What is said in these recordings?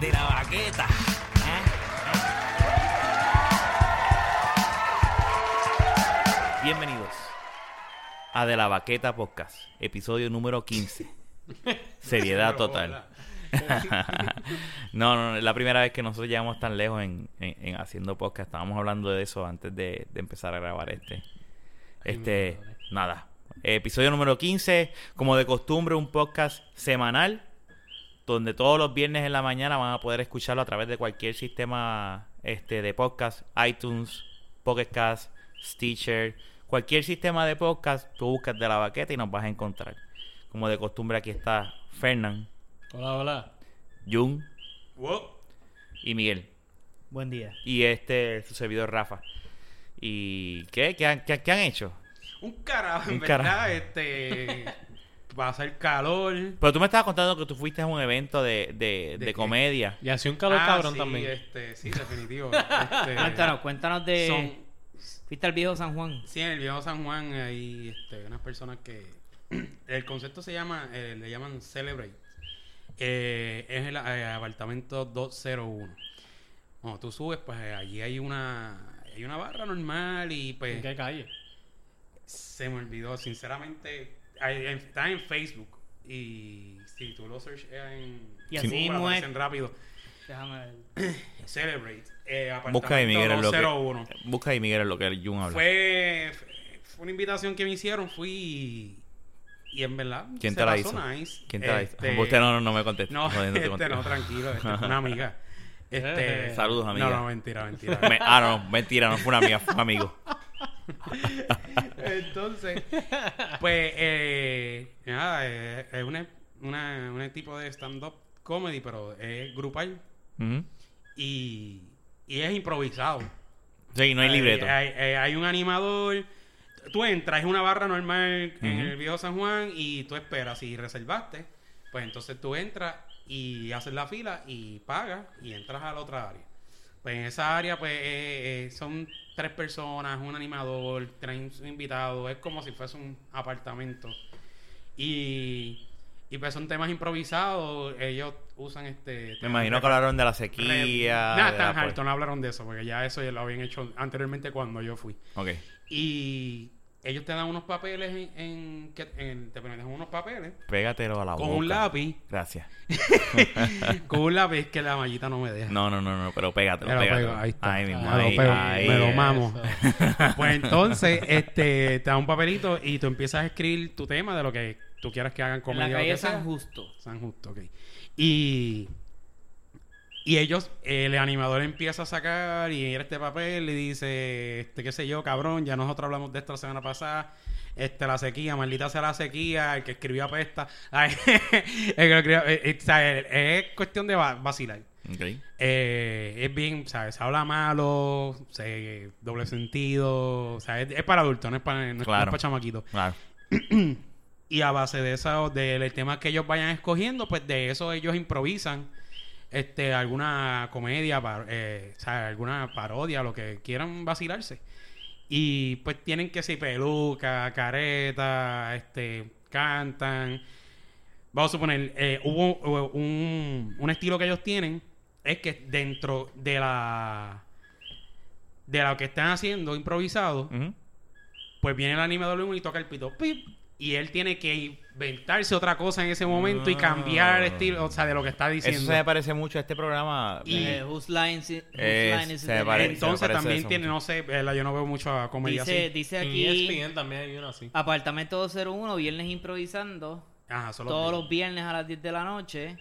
De la baqueta. ¿Eh? Bienvenidos a De la Baqueta Podcast, episodio número 15. Seriedad total. no, no, no, es la primera vez que nosotros llegamos tan lejos en, en- en haciendo podcast. Estábamos hablando de eso antes de, de empezar a grabar este. Este, nada. Episodio número 15, como de costumbre, un podcast semanal donde todos los viernes en la mañana van a poder escucharlo a través de cualquier sistema este de podcast, iTunes, Pocket Cast, Stitcher, cualquier sistema de podcast, tú buscas de la baqueta y nos vas a encontrar. Como de costumbre aquí está Fernán, Hola, hola. Jun y Miguel. Buen día. Y este, su servidor Rafa. ¿Y qué? ¿Qué han, qué- qué han hecho? Un carajo, en Un verdad, carajo. este va a hacer calor. Pero tú me estabas contando que tú fuiste a un evento de, de, ¿De comedia. Y hacía un calor Ah, cabrón sí, también. Este, sí, definitivo. Este, Cuéntanos, cuéntanos de. son- ¿Fuiste al viejo San Juan? sí, en el viejo San Juan hay este, unas personas que el concepto se llama, eh, le llaman Celebrate. Eh, es el eh, apartamento 201. Cuando tú subes, pues eh, allí hay una hay una barra normal y pues ¿En qué calle? Se me olvidó, sinceramente. Hay- en- Está en Facebook. Y si tú lo search en. Y así Google, mismo aparecen rápido. Déjame ver. Celebrate. Eh, Busca ahí, Miguel, en lo que, 201. busca ahí, Miguel, lo que el Jun habla. Fue, fue una invitación que me hicieron. Fui. y- Y en verdad. ¿Quién se te la hizo? nice. ¿Quién te la hizo? Este, Usted no, no, no me conteste. No, jodiéndote este, no, tranquilo. Este, una amiga. Este, Saludos, amiga. No, no, mentira, mentira. Me- ah, no, mentira, no fue una amiga, fue un amigo. Entonces, pues, eh, nada, eh, es una, una, un tipo de stand-up comedy, pero es grupal y, y es improvisado. Sí, no hay libreto. Hay, eh, hay un animador. Tú entras, es una barra normal en el viejo San Juan y tú esperas. Si reservaste, pues entonces tú entras y haces la fila y pagas y entras a la otra área. Pues en esa área, pues eh, eh, son tres personas, un animador, tres invitados. Es como si fuese un apartamento. Y, y pues son temas improvisados. Ellos usan este. Me imagino que hablaron de la sequía. Nada tan alto, no hablaron de eso, porque ya eso ya lo habían hecho anteriormente cuando yo fui. Ok. Y ellos te dan unos papeles en, en que en- te ponen unos papeles Pégatelo a la con boca. un lápiz, Gracias. con un lápiz que la mallita no me deja. No, no, no, no, pero pégatelo, pego, ahí está. Ahí mismo, Me lo ahí, ahí. me lo mamo. Pues entonces, este, te da un papelito y tú empiezas a escribir tu tema de lo que tú quieras que hagan En comedia la o calle sea. San Justo. San Justo, ok. Y, y ellos, el animador empieza a sacar y mira este papel y dice, este qué sé yo, cabrón, ya nosotros hablamos de esto la semana pasada, este la sequía, maldita sea la sequía, el que escribió apesta. Ay, el que escribió, eh, eh, sea, es cuestión de va- vacilar. Eh, es bien, ¿sabes? Se habla malo, se, doble sentido, o sea, es, es para adultos, no es para, no Claro. para chamaquitos. Claro. Y a base de eso, del tema que ellos vayan escogiendo, pues de eso ellos improvisan este alguna comedia, par- eh, o sea, alguna parodia, lo que quieran vacilarse. Y pues tienen que ser peluca, careta, este, cantan. Vamos a suponer, eh, hubo hubo un, un estilo que ellos tienen, es que dentro de la de lo que están haciendo improvisado, pues viene el animador y toca el pito. Pip, y él tiene que inventarse otra cosa en ese momento y cambiar el estilo, o sea, de lo que está Eso diciendo. se me parece mucho a este programa. Y- Eh, whose line whose Eh, line is se parece- Entonces también eso tiene, mucho. no sé, yo no veo mucho a comedia Dice, así. dice En aquí, ESPN también hay uno así. apartamento 201, viernes improvisando, Ajá, solo todos los viernes a las 10 de la noche.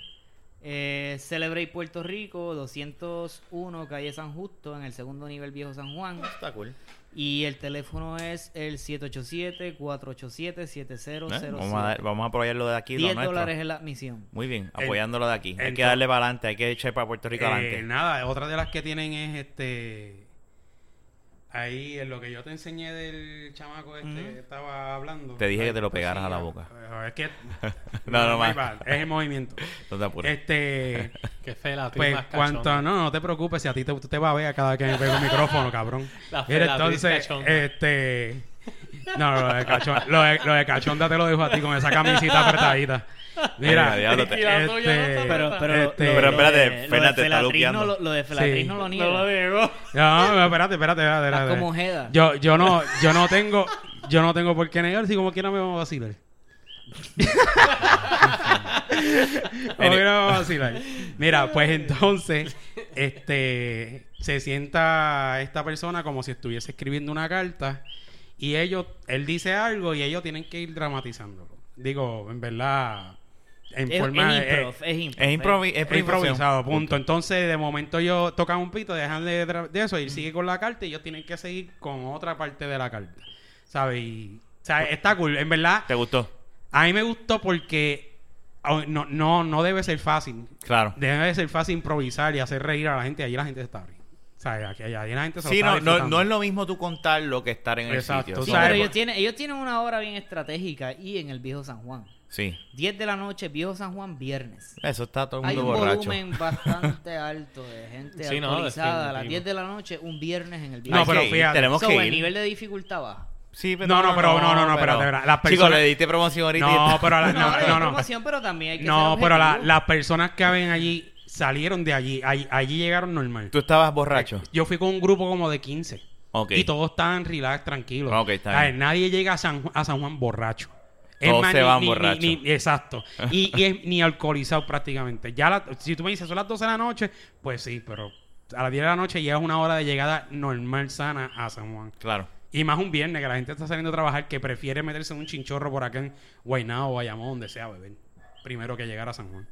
Eh, Celebrate Puerto Rico, 201, calle San Justo, en el segundo nivel Viejo San Juan. Está cool. Y el teléfono es el 787-487-7007. ¿Eh? Vamos, a dar- vamos a apoyarlo de aquí. lo 10 nuestro. dólares es la admisión. Muy bien, En- apoyándolo de aquí. hay en que darle para adelante, hay que echar para Puerto Rico Eh, adelante. nada, otra de las que tienen es este. Ahí en lo que yo te enseñé del chamaco este que estaba hablando. Te dije que te lo Pues pegaras sí, a la boca. eh, Es que. No, no, más. Es el movimiento. No te apures. Este. Qué fe la Pues más cuanto. No, no te preocupes, si a ti te, te va a ver cada vez que me pego el micrófono, cabrón. La felatriz entonces, cachonda. este. No, no, lo de, cachonda, lo, de, lo de cachonda te lo dejo a ti con esa camisita apretadita. Mira, diablo, te- no está este, Pero, pero, este- lo- Pero espérate, de- lo de Fernández, está Felatriz luqueando. no lo, lo de Felatriz Sí. no lo No niega. lo digo. No, no, espérate, espérate, espérate. Espérate. como Ojeda. Yo, yo no, yo no tengo, yo no tengo por qué negar si como quiera me vamos a vacilar. como quiera me vamos a vacilar. Mira, pues entonces, este, se sienta esta persona como si estuviese escribiendo una carta y ellos, él dice algo y ellos tienen que ir dramatizándolo. Digo, en verdad, en Es, forma es improv, es improv. Es, es improvisado, punto. Punto. Entonces, de momento yo tocan un pito, dejan de, eso y sigue con la carta y ellos tienen que seguir con otra parte de la carta. ¿Sabes? Y, o sea, está cool. En verdad, ¿Te gustó? a mí me gustó porque oh, no, no, no debe ser fácil. Claro. Debe ser fácil improvisar y hacer reír a la gente. Allí la gente se está riendo. O sea, aquí, allí la gente se lo Sí, no, no, no es lo mismo tú contarlo que estar en el sitio. Sí, pero ellos tienen, ellos tienen una hora bien estratégica y en el Viejo San Juan. Sí. 10 de la noche, Viejo San Juan, viernes. Eso está todo el Hay mundo un borracho. volumen bastante alto de gente Sí, no, alcoholizada a las definitivo. 10 de la noche, un viernes en el No, Viejo pero Hay que ir, fíjate. Tenemos So, que el ir. nivel de dificultad baja. Sí, No, no, pero no, no, no, espérate, espérate. Las Chicos, personas- le diste promoción ahorita. No, pero la- No, no, hay no, no. promoción, pero también hay que No, pero la- las personas que ven allí salieron de allí. Allí, allí llegaron normal. Tú estabas borracho. Yo fui con un grupo como de 15. Ok. Y todos estaban relax, tranquilos. Ok, está A ver, bien. nadie llega a San, a San Juan borracho. Todos se ni- van ni- borrachos. ni- exacto. Y, y es ni alcoholizado prácticamente. Ya la- si tú me dices son las 12 de la noche, pues sí, pero a las 10 de la noche llegas una hora de llegada normal, sana a San Juan. Claro. Y más un viernes que la gente está saliendo a trabajar que prefiere meterse en un chinchorro por acá en Guaynabo o Bayamón, donde sea, beber. Primero que llegar a San Juan.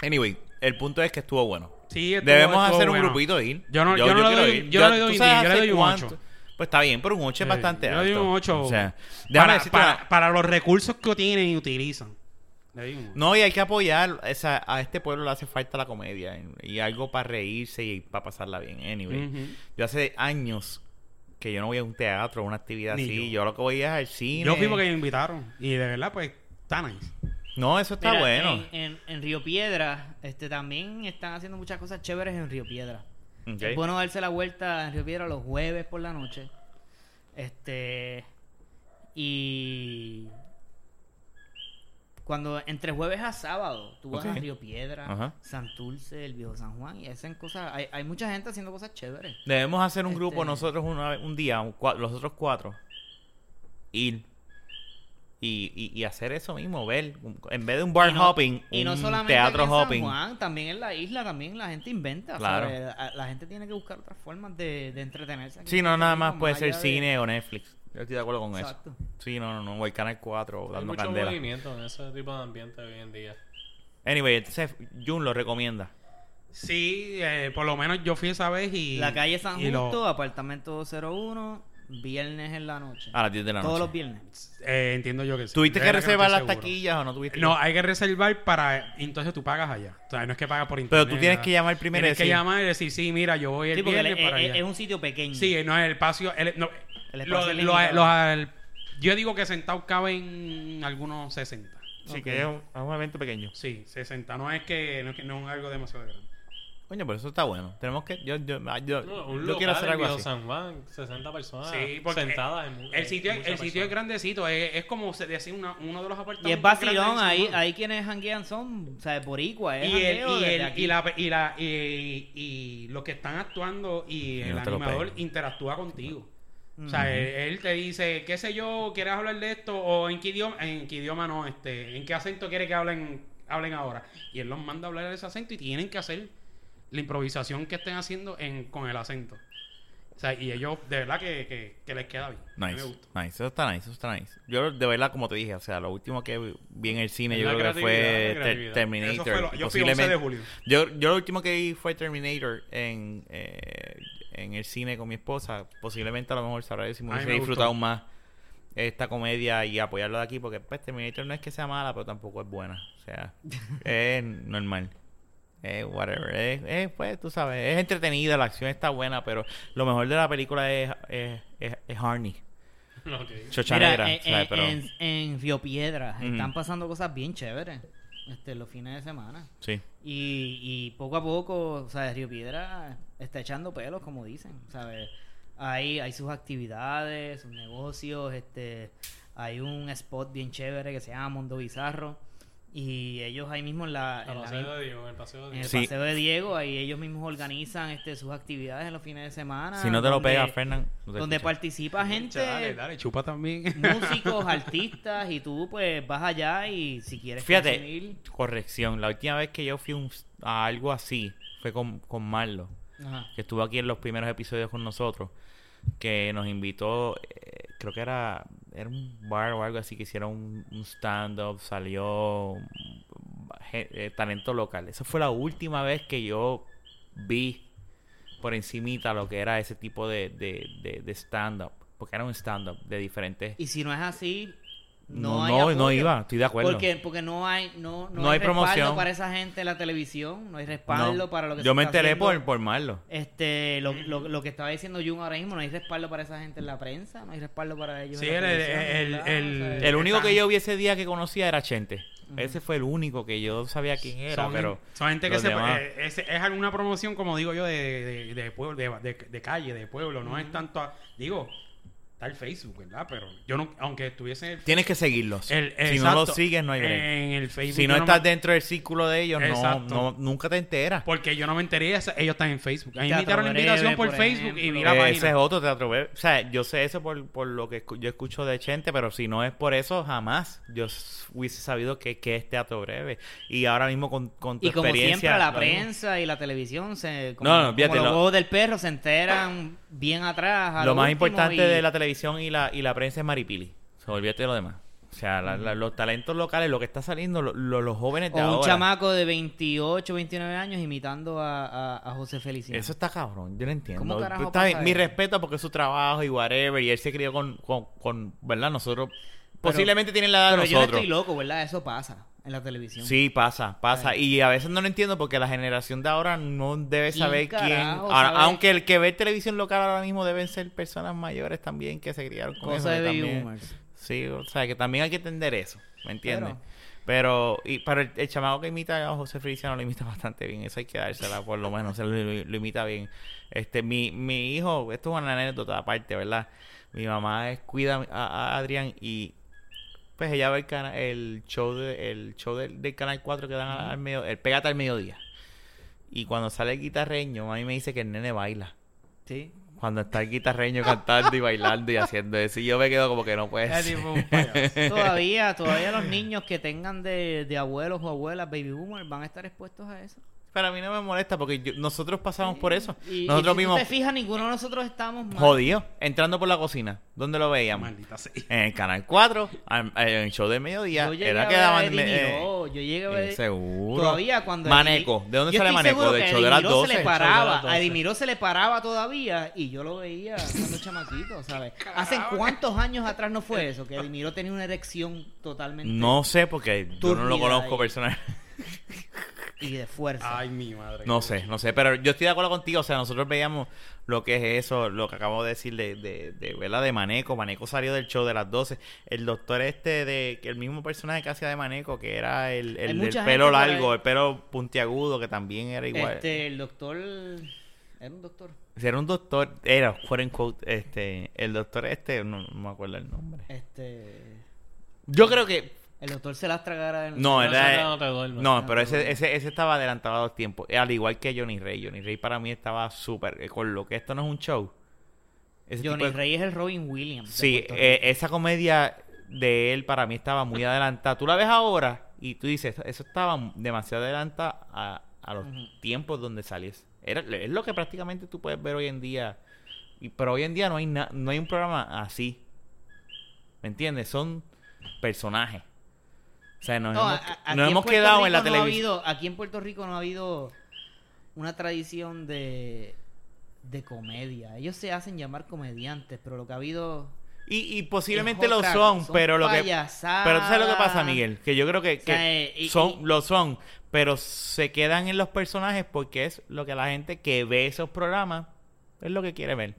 Anyway, el punto es que estuvo bueno. Sí, estuvo- Debemos estuvo hacer un grupito e ir. Yo no- yo no le quiero doy- ir. yo no le ¿tú doy 10, yo le doy un cuánto? 8. Pues está bien, pero un 8 es bastante yo alto. doy un 8. O sea, déjame para, para- para los recursos que tienen y utilizan. Le doy un ocho. No, y hay que apoyar. esa- a este pueblo le hace falta la comedia. Y algo para reírse y para pasarla bien. Anyway. Yo hace años que yo no voy a un teatro, a una actividad Ni así. yo. Yo. lo que voy es al cine. Yo fui porque me invitaron. Y de verdad, pues, está nice. No, eso está Mira, bueno. En, en- en Río Piedra, este, también están haciendo muchas cosas chéveres en Río Piedra. Es bueno darse la vuelta en Río Piedra los jueves por la noche. Este. Y. Cuando entre jueves a sábado, tú vas a Río Piedra, Ajá. Santurce, el Viejo San Juan y hacen cosas. Hay, hay mucha gente haciendo cosas chéveres. Debemos hacer un grupo Este- nosotros una un día, un los otros cuatro. Ir. Y, y, y hacer eso mismo, ver. En vez de un bar y no, hopping, y no un solamente teatro en San hopping. Juan, también en la isla, también la gente inventa. Claro. La, la gente tiene que buscar otras formas de, de entretenerse. aquí Sí, no, nada más puede ser de- cine o Netflix. Yo estoy de acuerdo con Exacto. eso. Sí, no, no, no. El Canal 4 Hay dando mucho candela. movimiento en ese tipo de ambiente hoy en día. Anyway, entonces Jun lo recomienda. Sí, eh, por lo menos yo fui esa vez y... La calle San y lo- Justo, apartamento 201, viernes en la noche. A las 10 de la Todos noche. los viernes. eh, entiendo yo que sí. ¿Tuviste que no reservar estoy las seguro. taquillas o no tuviste? No, hay que reservar para... Entonces tú pagas allá. O sea, no es que pagas por internet. Pero tú tienes nada. que llamar primero y Tienes que decir- llamar y decir, sí, mira, yo voy el Sí, porque viernes es, para es- allá. es un sitio pequeño. Sí, no, el espacio... el- no, El lo- espacio lo- limitado. yo digo que sentados caben algunos 60. Sí, que es un, es un evento pequeño. Sí, 60. No es que no es, que, no es algo demasiado grande. Coño, pero eso está bueno. Tenemos que. Yo, yo, ah, yo, No, yo quiero hacer en algo así. San Juan, 60 personas Sí, sentadas. en El en sitio, muchas el sitio es grandecito, es, es como se decía una- uno de los apartamentos. Y es vacilón, ahí, ahí quienes janguean son, o sea, boricua, es y, el, y, el, y, la, y, la, y, y los que están actuando y el no animador interactúa contigo. O sea, él, él te dice, qué sé yo, ¿quieres hablar de esto? O en qué idioma, en qué idioma no, este, en qué acento quiere que hablen, hablen ahora. Y él los manda a hablar de ese acento y tienen que hacer la improvisación que estén haciendo en, con el acento. O sea, y ellos, de verdad que, que, que les queda bien. Nice, me gusta. nice, eso está nice, eso está nice. Yo de verdad, como te dije, o sea, lo último que vi en el cine, Es yo creo que fue Ter-. Terminator. Eso fue lo- y yo fui 11 de julio. Yo, yo lo último que vi fue Terminator en, eh, en el cine con mi esposa. Posiblemente a lo mejor sabrá si me hubiese disfrutado gustó. más esta comedia y apoyarlo de aquí porque pues Terminator no es que sea mala, pero tampoco es buena. O sea, es normal. Eh, whatever. Es, es, pues, tú sabes, es entretenida, la acción está buena, pero lo mejor de la película es, es, es, es Harney. Ok. Chocha Mira, negra, en, ¿sabes? en- Pero, en- en Río Piedra están pasando cosas bien chéveres este, los fines de semana. sí. Y, y poco a poco, o sea, Río Piedra está echando pelos, como dicen, ¿sabes? Hay, hay sus actividades, sus negocios, este, hay un spot bien chévere que se llama Mundo Bizarro. Y ellos ahí mismo en la, El en la paseo misma- de Diego, el paseo de en el Diego. Sí. paseo de Diego, ahí ellos mismos organizan este, sus actividades en los fines de semana. Si no te lo donde- pegas, Fernán, no te Donde participa gente, Dale, dale, chupa también. músicos, artistas, y tú pues vas allá y si quieres Fíjate, consumir- corrección. La última vez que yo fui un- a algo así fue con, con Marlo, Ajá. que estuvo aquí en los primeros episodios con nosotros, que nos invitó, eh, creo que era, era un bar o algo así, que hicieron un, stand-up, salió eh, talento local. Esa fue la última vez que yo vi por encimita lo que era ese tipo de, de, de stand-up, porque era un stand-up de diferentes... Y si no es así, No, no, hay no, iba, estoy de acuerdo. Porque, porque no hay, no, no No hay respaldo promoción. para esa gente en la televisión, no hay respaldo No. para lo que Yo se me está enteré haciendo. por, por Marlo. Este, lo, lo, lo que estaba diciendo Jun ahora mismo, no hay respaldo para esa gente en la prensa, no hay respaldo para ellos Sí, en la el- el- el- O sea, El único que yo vi ese día que conocía era Chente. Ese fue el único que yo sabía quién era, son, pero... son gente que los se, demás- eh, es, es alguna promoción, como digo yo, de, de, de pueblo, de, de- de calle, de pueblo. No es tanto. a- digo, está el Facebook, ¿verdad? Pero yo no, aunque estuviese en el, Tienes que seguirlos. el- si no los sigues, no hay break. En el Facebook. si no estás me- dentro del círculo de ellos, no, no, nunca te enteras. Porque yo no me enteré, ellos están en Facebook. A mí me invitaron la Breve, invitación por, por Facebook y vi la Ese es otro teatro web. O sea, yo sé eso por, por lo que escu- yo escucho de Chente, pero si no es por eso, jamás yo hubiese sabido que, que es teatro breve. Y ahora mismo con, con tu Y como experiencia... siempre, la mismo. prensa y la televisión, se, como, No, no, como los lo- del perro, se enteran bien atrás. a Lo más importante y- de la televisión y la, y la prensa es Maripili. Olvídate de lo demás. O sea, la- la- los talentos locales, lo que está saliendo, lo- lo- los jóvenes de O un ahora. chamaco de 28, 29 años imitando a, a, a José Feliciano. Eso está cabrón, yo no entiendo. ¿Cómo carajo Está bien, pasa mi respeto porque es su trabajo y whatever, y él se crió con, con, con ¿verdad? Nosotros posiblemente tienen la edad Pero de yo no nosotros. estoy loco, ¿verdad? Eso pasa en la televisión. Sí, pasa, pasa. Y a veces no lo entiendo porque la generación de ahora no debe ¿Quién saber quién. carajo Ahora, sabe? aunque el que ve televisión local ahora mismo deben ser personas mayores también que se criaron con eso. Cosa de también- boomers. Sí, o sea, que también hay que entender eso, ¿me entiendes? Pero- Pero, y para el, el chamaco que imita a José Feliciano lo imita bastante bien, eso hay que dársela por lo menos, se lo, lo- lo imita bien. Este, mi, mi hijo, esto es una anécdota aparte, ¿verdad? Mi mamá es- cuida a, a Adrián y pues ella ve el, cana- el show de, el show del, del canal 4 que dan al, al medio, el pégate al mediodía. Y cuando sale el guitarreño, a mí me dice que el nene baila. Sí. Cuando está el guitarreño cantando y bailando y haciendo eso. Y yo me quedo como que no puede ser. Todavía, todavía los niños que tengan de, de abuelos o abuelas baby boomers van a estar expuestos a eso. Pero a mí no me molesta porque yo- nosotros pasamos por eso. Y, nosotros y si mismos te fijas, ninguno de nosotros estamos mal. jodidos, entrando por la cocina. ¿Dónde lo veíamos? Maldita sea. En el canal 4, al- en el show del mediodía. Yo Era a que ver daban. Eddie eh, Miró, yo llegué a ver... eh, seguro. Todavía cuando... Maneco. ¿De dónde Yo sale estoy Maneco? Del show de las Miró 12. se le de paraba, las 12. a Eddie Miró se le paraba todavía y yo lo veía cuando chamaquito, ¿sabes? ¿Hace cuántos años atrás no fue eso? Que Eddie Miró tenía una erección totalmente... No sé porque yo no lo conozco personalmente. Y de fuerza. Ay, mi madre. No sé, no sé, pero yo estoy de acuerdo contigo. O sea, nosotros veíamos lo que es eso, lo que acabo de decir de, de, de, ¿verdad? de Maneco. Maneco salió del show de las 12. El doctor este, de que el mismo personaje que hacía de Maneco, que era el, el del pelo largo, el pelo puntiagudo, que también era igual. Este, el doctor... Era un doctor. Era un doctor, era, quote unquote, este, el doctor este, no, no me acuerdo el nombre. Este... Yo creo que, El doctor se las tragara... en- no, No, era, no te duermes. no, pero ese, ese, ese estaba adelantado a los tiempos, al igual que Johnny Rey. Johnny Rey para mí estaba súper, eh, con lo que esto no es un show, ese Johnny tipo de- Rey es el Robin Williams. Sí, eh, esa comedia de él para mí estaba muy adelantada. Tú la ves ahora y tú dices, eso estaba demasiado adelantada a, a los tiempos donde salió. Era, es lo que prácticamente tú puedes ver hoy en día. Y, pero hoy en día no hay, na- no hay un programa así. ¿Me entiendes? Son personajes. O sea, nos No, hemos, a- a- aquí nos hemos quedado en la no ha televisión. aquí en Puerto Rico no ha habido una tradición de, de comedia. Ellos se hacen llamar comediantes, pero lo que ha habido... Y, y posiblemente lo son, son pero lo que pero tú sabes lo que pasa Miguel que yo creo que, O sea, que eh, y- son y- lo son pero se quedan en los personajes porque es lo que la gente que ve esos programas es lo que quiere ver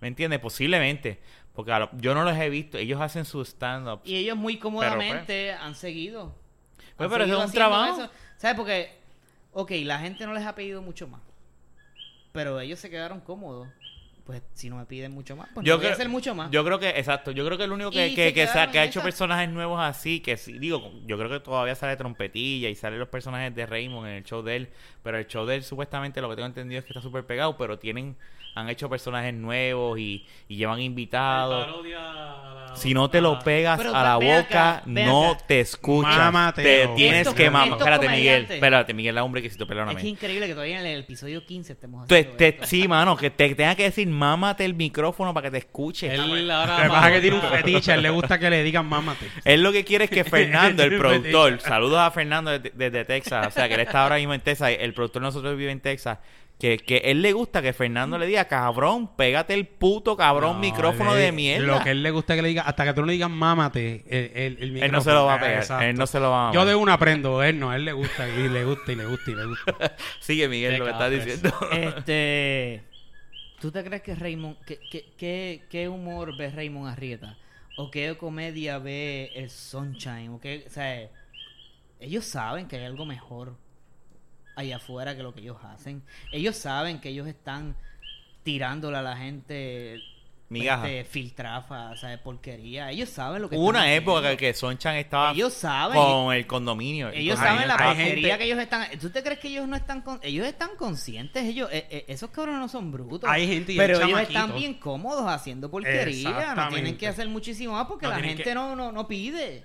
¿me entiendes? posiblemente porque lo- yo no los he visto ellos hacen su stand up Y ellos muy cómodamente han seguido. Pues, Han pero seguido es un trabajo. eso. ¿Sabes? Porque, ok, la gente no les ha pedido mucho más. Pero ellos se quedaron cómodos. Pues si no me piden mucho más, pues yo no voy a creo, hacer mucho más. yo creo que, exacto, yo creo que el único que, que, se que, sa- que ha hecho esa. personajes nuevos así, que sí, digo, yo creo que todavía sale trompetilla y salen los personajes de Raymond en el show de él, pero el show de él supuestamente lo que tengo entendido es que está súper pegado, pero tienen, han hecho personajes nuevos y, y llevan invitados. Parodia a la- Si no te lo pegas Pero a la boca, acá, no acá. te escuchas. Te tienes que mamar. Espérate, Miguel. Espérate, Miguel, hombre, que si tú es perdóname. que increíble que todavía en el episodio 15 estemos Te- te- esto. sí, mano, que te tenga que decir, mámate el micrófono para que te escuche. Él ahora que pasa es que tiene un va- fetiche, a él le gusta que le digan mámate. Él lo que quiere es que Fernando, el productor, saludos a Fernando desde, desde Texas, o sea, que él está ahora mismo en Texas, el productor de nosotros vive en Texas, que, que él le gusta que Fernando le diga, cabrón, pégate el puto cabrón No, micrófono le- de mierda. Lo que él le gusta que le diga, hasta que tú no le digas mámate, el, el, el él no se lo va a micrófono. pegar, Exacto. él no se lo va a Yo de una aprendo, él no, él le gusta, y le gusta, y le gusta, y le gusta. Sigue, Miguel, Qué lo que estás diciendo. Este. ¿Tú te crees que Raymond. ¿Qué, qué, qué, qué humor ve Raymond Arrieta? ¿O qué comedia ve el Sunshine? ¿O qué, o sea, ellos saben que hay algo mejor allá afuera que lo que ellos hacen. Ellos saben que ellos están tirándole a la gente. Migaja. Este, filtrafa, o sea, porquería. Ellos saben lo que Hubo una época haciendo. que, Sonchan estaba Ellos saben. con el condominio. Ellos saben la hay porquería gente- que ellos están. ¿Tú te crees que ellos no están con... ellos están conscientes? Ellos, eh, eh, esos cabrones no son brutos. Hay gente y pero ellos están bien cómodos haciendo porquería. No tienen que hacer muchísimo más porque No la gente que- no, no, no pide.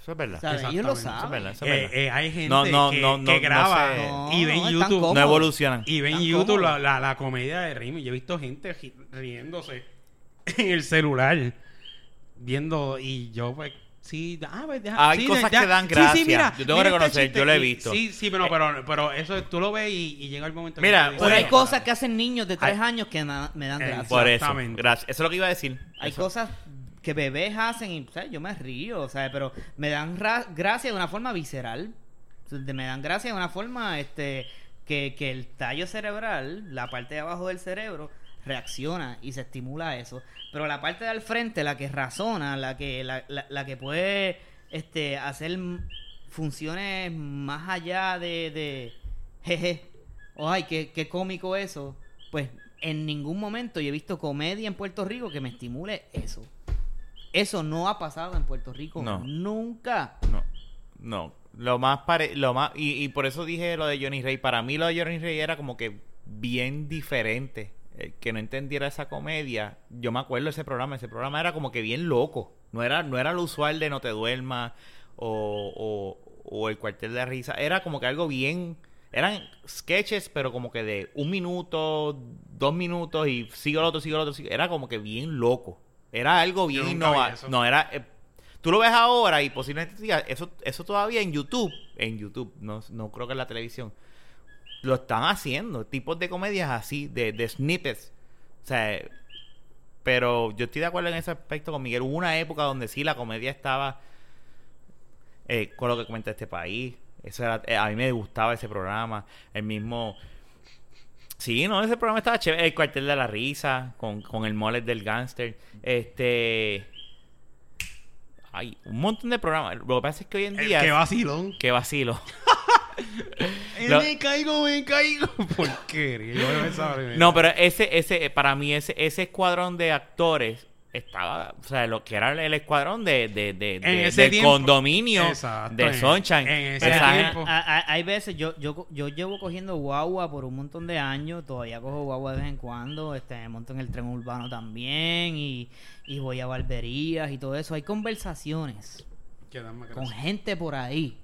Eso es verdad. ¿sabes? Ellos lo Exactamente, Eso es saben. verdad, eso es verdad. eh, hay gente No, no, que, no, no, que no graba sé. Y ve en YouTube. no evolucionan. Y ven en YouTube la, la, la comedia de Raymond. Yo he visto gente ri- riéndose en el celular. Viendo. Y yo, pues. Sí, ah, pues, deja- Hay sí, cosas ya- que dan gracia. Sí, mira, Yo tengo que este reconocer, chiste. yo lo he visto. Sí, sí, pero, pero, pero eso tú lo ves y, y llega el momento Mira, dices, Pero hay cosas que hacen niños de tres Hay- años que na- me dan Eh, gracia. Por eso. Gracias. Eso es lo que iba a decir. Hay Eso. cosas que bebés hacen y sea, yo me río, o sea, pero me dan ra- gracia de una forma visceral. Me dan gracia de una forma este que, que el tallo cerebral, la parte de abajo del cerebro, reacciona y se estimula a eso. Pero la parte de al frente, la que razona, la que, la, la- la que puede este, hacer funciones más allá de, de jeje, o ay, qué, qué cómico eso, pues en ningún momento yo he visto comedia en Puerto Rico que me estimule eso. Eso no ha pasado en Puerto Rico No. nunca. No, no. Lo más pare... lo más y, y por eso dije lo de Johnny Rey. Para mí lo de Johnny Rey era como que bien diferente. El que no entendiera esa comedia. Yo me acuerdo de ese programa. Ese programa era como que bien loco. No era, no era lo usual de No te duermas o, o, o el cuartel de risa. Era como que algo bien. Eran sketches, pero como que de un minuto, dos minutos y sigue el otro, sigue el otro. sigue- Era como que bien loco. Era algo bien innovador. No, era. eh, Tú lo ves ahora y posiblemente eso, eso todavía en YouTube, en YouTube, no, no creo que en la televisión, lo están haciendo, tipos de comedias así, de, de snippets. O sea, pero yo estoy de acuerdo en ese aspecto con Miguel. Hubo una época donde sí la comedia estaba eh, con lo que comenta este país. Eso era, eh, a mí me gustaba ese programa. El mismo. Sí, no, ese programa estaba chévere. El cuartel de la risa, con, con el mole del gángster. Este. Hay un montón de programas. Lo que pasa es que hoy en día. que vacilón. Qué vacilo. Lo- Me caigo, me caigo. Porquería. Yo. No, pero ese, ese, para mí, ese, ese escuadrón de actores estaba, o sea, lo que era el escuadrón de, de, de, En de- ese del tiempo- condominio Exacto, de Sunshine. en ese tiempo. a- a- hay veces, yo, yo, yo llevo cogiendo guagua por un montón de años, todavía cojo guagua de vez en cuando, este, me monto en el tren urbano también y, y voy a barberías y todo eso. Hay conversaciones con gente por ahí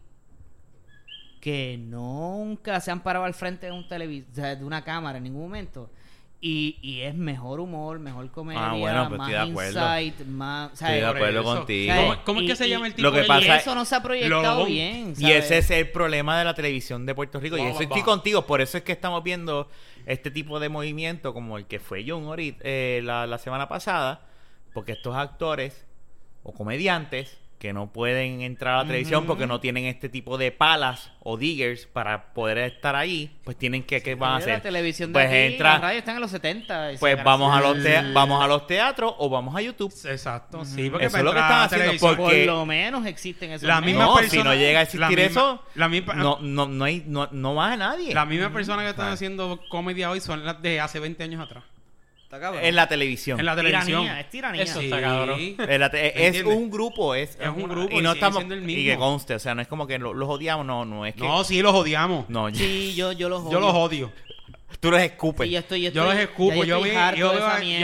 que nunca se han parado al frente de un televisor, de una cámara en ningún momento. Y, y es mejor humor, mejor comedia, Ah, bueno, pues más estoy insight, más... Estoy de acuerdo eso. contigo. ¿Cómo- cómo es que se llama el tipo Lo que pasa y es- eso no se ha proyectado bien. Y ese es el problema de la televisión de Puerto Rico. Y eso estoy contigo. Por eso es que estamos viendo este tipo de movimiento como el que fue John ahorita, eh, la, la semana pasada. Porque estos actores o comediantes que no pueden entrar a la televisión porque no tienen este tipo de palas o diggers para poder estar ahí, pues tienen que, ¿qué van a hacer? La televisión de pues aquí, entra, las radios están en los 70. y se pues vamos a los tea- vamos a los teatros o vamos a YouTube. Exacto, sí, porque Eso es lo que están haciendo, televisión- Por porque- lo menos existen esos La misma no, persona- si no llega a la existir misma- eso, la misma- no, no, no hay, no, no va a nadie. Las mismas personas que están haciendo comedia hoy son las de hace 20 años atrás. Está cabrón. En la televisión. En la televisión. Tiranía, es tiranía. Eso Sí. está cabrón. En la te- es ¿Entiendes? un grupo, es, Es un grupo y y no sigue estamos siendo el y que mismo. conste, o sea, no es como que lo- los odiamos, no, no es que No, sí, los odiamos. no, Sí, yo, yo los Yo los odio. Tú los escupes. Sí, yo estoy, yo Yo los escupo. Yo, yo, veo, a- yo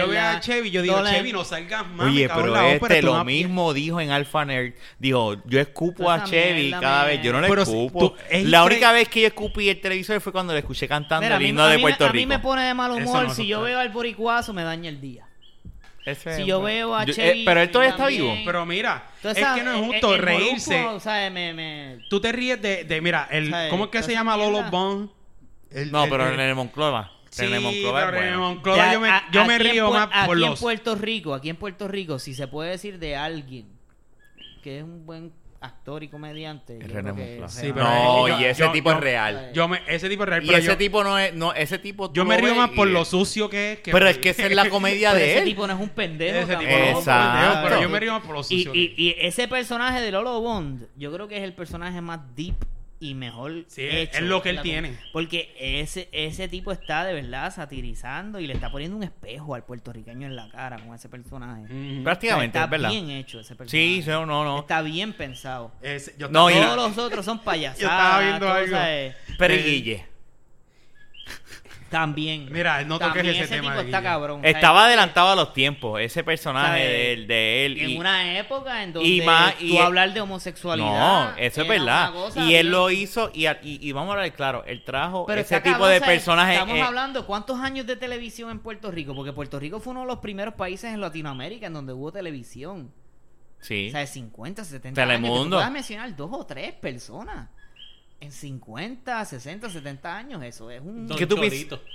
veo a Chevy yo digo, No Chevy, no salgas más. Oye, pero la este ópera, lo mismo dijo en Alpha Nerd. Dijo, yo escupo Toda a Chevy mierda cada vez. Yo no le Pero si escupo. tú- la única vez que yo escupí el televisor fue cuando le escuché cantando Mira, a el himno a de Puerto a Rico. mí me pone de mal humor no si yo veo al boricuazo me daña el día. Ese es Si yo veo a Yo- eh, Chevy pero él todavía está vivo. Pero mira, Entonces, es que no es el- justo el reírse. Molusco, o sea, me, me... Tú te ríes de, de mira, el. ¿cómo es que se llama Lolo. Bond? El- No, el- pero en el Monclova. Sí, René Monclova es pero bueno. Monclova yo me, A- yo me aquí en río más por aquí en los... Puerto Rico, aquí en Puerto Rico, si se puede decir de alguien que es un buen actor y comediante. René Sí, no, yo- y ese yo- tipo yo- es real. Yo me, ese tipo es real, Y pero ese yo, tipo no es, no, ese tipo yo me río más por lo sucio que es. Que Pero es que esa es la comedia de ese él. tipo no es un pendejo. Ese tipo no es un pendejo, pero yo me río más por lo Y, sucio. y ese personaje de Lolo Bond, yo creo que es el personaje más deep y mejor Sí, hecho. es lo que él tiene. Porque ese, ese tipo está de verdad satirizando y le está poniendo un espejo al puertorriqueño en la cara con ese personaje. Prácticamente, está es verdad. bien hecho ese personaje. Sí, sí, no, no. Está bien pensado. Yo No, Todos los otros son payasadas. Yo estaba viendo cosas, algo. Pero Eh, Guille. También. Mira, no toques También ese ese tema tipo de está cabrón. ¿sabes? Estaba adelantado a los tiempos. Ese personaje de él, de él. En y- una época en donde y más- tú y- hablar de homosexualidad. No, eso es verdad. cosa Y él lo hizo, y, a- y, y vamos a hablar claro, él trajo Pero ese tipo cabrón, de ¿sabes? personajes. Estamos eh, hablando cuántos años de televisión en Puerto Rico, porque Puerto Rico fue uno de los primeros países en Latinoamérica en donde hubo televisión. sí. O sea, de 50, 70 Telemundo. años. Te mencionar dos o tres personas. En 50, 60, 70 años, eso es un... Don ¿Qué tú.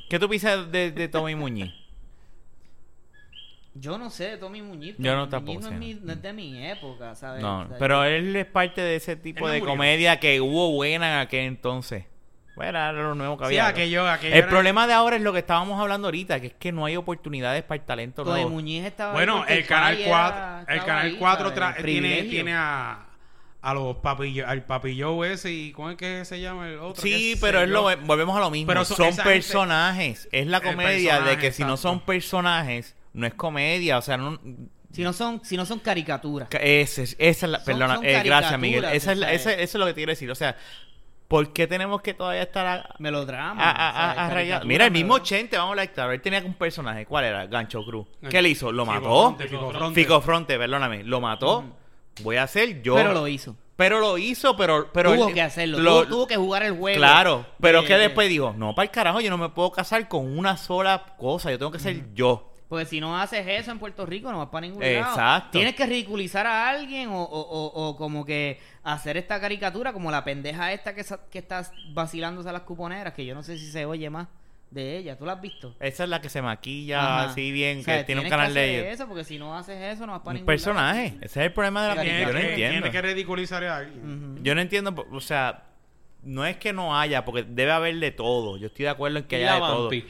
¿Qué tú piensas de, de Tommy Muñiz? Yo no sé de Tommy Muñiz. Yo no tampoco no, sé. es mi- no es de mi época, ¿sabes? No, O sea, pero yo- él es parte de ese tipo Él de murió. comedia que hubo buena en aquel entonces. Bueno, era lo nuevo que Sí, había. aquello, aquello el era- problema de ahora es lo que estábamos hablando ahorita, que es que no hay oportunidades para el talento Tommy. Muñiz estaba Bueno, el Canal pai 4, era- el Canal ahí, 4 ¿sabes? tra- El tiene, privilegio. tiene a, a los papillos, al papillo ese y ¿cómo es que se llama el otro? Sí, ¿Qué pero es lo, volvemos a lo mismo. Pero son- son esa gente- personajes. Es la El comedia de que si no son personajes, no es comedia. O sea, no, Si no son, si no son caricaturas. Ca- Ese, es- esa es la, Son- perdona, son eh, gracias Miguel. Esa es la- ese- eso es lo que te quiero decir. O sea, ¿por qué tenemos que todavía estar a, Melodrama. a- a- Mira, el mismo. Chente, vamos a claro. Él tenía un personaje. ¿Cuál era? Gancho Cruz. Gancho. ¿Qué le hizo? ¿Lo Fico mató? Fronte, Fico Fronte. Fico Fronte, perdóname. Lo mató. Voy a hacer yo. Pero lo hizo. Pero lo hizo, pero. pero tuvo él- que hacerlo. lo- tuvo, tuvo que jugar el juego. Claro, pero de- que de- después dijo, no, para el carajo, yo no me puedo casar con una sola cosa, yo tengo que ser yo. Porque si no haces eso en Puerto Rico, no vas para ningún lado. Exacto. Tienes que ridiculizar a alguien o, o- o- o como que hacer esta caricatura como la pendeja esta que, que está vacilándose a las cuponeras, que yo no sé si se oye más de ella. ¿Tú la has visto? Esa es la que se maquilla Ajá. así bien, O sea, que tiene un canal que hacer de eso, porque si no haces eso, no vas para un ningún personaje. lado. Ese es el problema de la película. Yo no Tiene que- entiendo. Tiene que ridiculizar a alguien. Yo no entiendo, o sea, no es que no haya, porque debe haber de todo. Yo estoy de acuerdo en que Y haya la de todo. Vampi.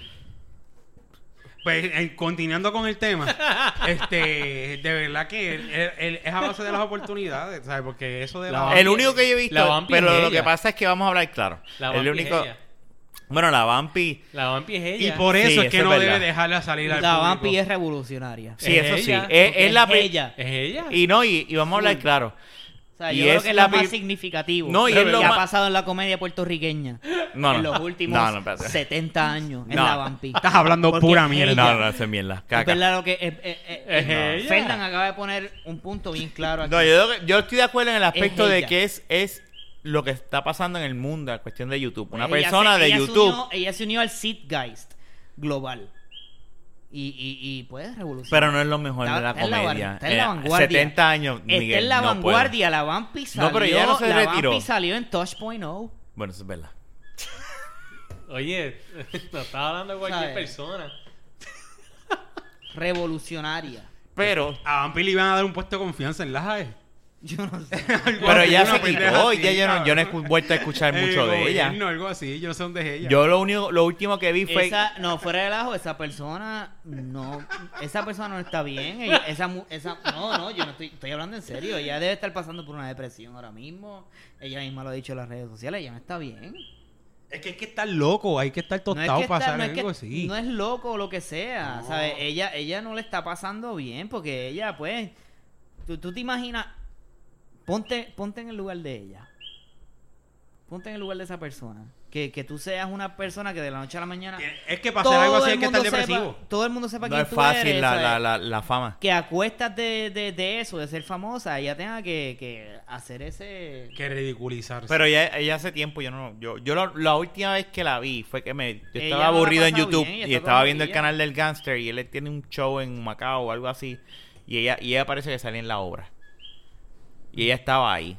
Pues eh, continuando con el tema, este, de verdad que el- el- es a base de las oportunidades, ¿sabes? Porque eso de La la... Vampi- El único que yo he visto, pero lo que pasa es que vamos a hablar claro. La el único, ella. Bueno, la Vampi. La Vampi es ella. Y por eso Sí, es que eso no es debe dejarla salir al La público. Vampi es revolucionaria. Sí, Es eso sí. ella, Es, porque es la es pe- ella. Es ella. Y no, y, y vamos a hablar claro. O sea, Y yo creo es que es la lo más significativo No, y que es lo ha más- pasado en la comedia puertorriqueña No, en no. los últimos No, no, espérate. 70 años. Es No. la Vampi. Estás hablando Porque pura es mierda. ella. No, no, eso es mierda. Es Caca. verdad lo que... eh, eh, eh, Es ella. Fernan acaba de poner un punto bien claro aquí. No, yo, yo estoy de acuerdo en el aspecto de que es, es lo que está pasando en el mundo, la cuestión de YouTube. Una Ella persona se- de ella se YouTube. unió- ella se unió al Zeitgeist global. Y, y, y pues revolucionar. Pero no es lo mejor Está- de la está en la comedia. está en la Eh, vanguardia. 70 años, Está Miguel, en la no vanguardia. La Vampi salió. No, pero ya no se la retiró. Vampi salió en Touch.0. puedo. Bueno, eso es verdad. Oye, no estaba hablando de cualquier persona. Revolucionaria. Pero, A Vampi le iban a dar un puesto de confianza en la JAE. Yo no sé. pero ya Una se quitó. Ya yo no, yo no he vuelto a escuchar mucho de ella. gobierno, algo así. Yo no sé dónde es ella. Yo lo único, lo último que vi fue. Esa, no, fuera del ajo, esa persona no, esa persona no está bien. Ella- esa, mu- esa, no, no, yo no estoy, estoy hablando en serio. Ella debe estar pasando por una depresión ahora mismo. Ella misma lo ha dicho en las redes sociales. Ella no está bien. Es que hay que estar loco. Hay que estar No es, tostado que para está- hacer no, es que- algo así. no es loco o lo que sea, No. ¿sabes? Ella, ella no le está pasando bien porque ella, pues, tú, tú te imaginas, ponte, ponte en el lugar de ella. Ponte en el lugar de esa persona. Que, que tú seas una persona que de la noche a la mañana... Es que para hacer algo así hay que estar sepa- depresivo. todo el mundo sepa No quién es tú fácil eres, la, la, la, la fama. Que a cuestas de, de, de eso, de ser famosa, ella tenga que, que hacer ese... Que ridiculizarse. Pero ella, ella hace tiempo, yo no. Yo, yo la, la última vez que la vi fue que me. Yo Ella estaba aburrido en YouTube bien, y estaba viendo el canal del Gangster y él tiene un show en Macao o algo así. Y ella, y ella parece que salía en la obra. Y ella estaba ahí.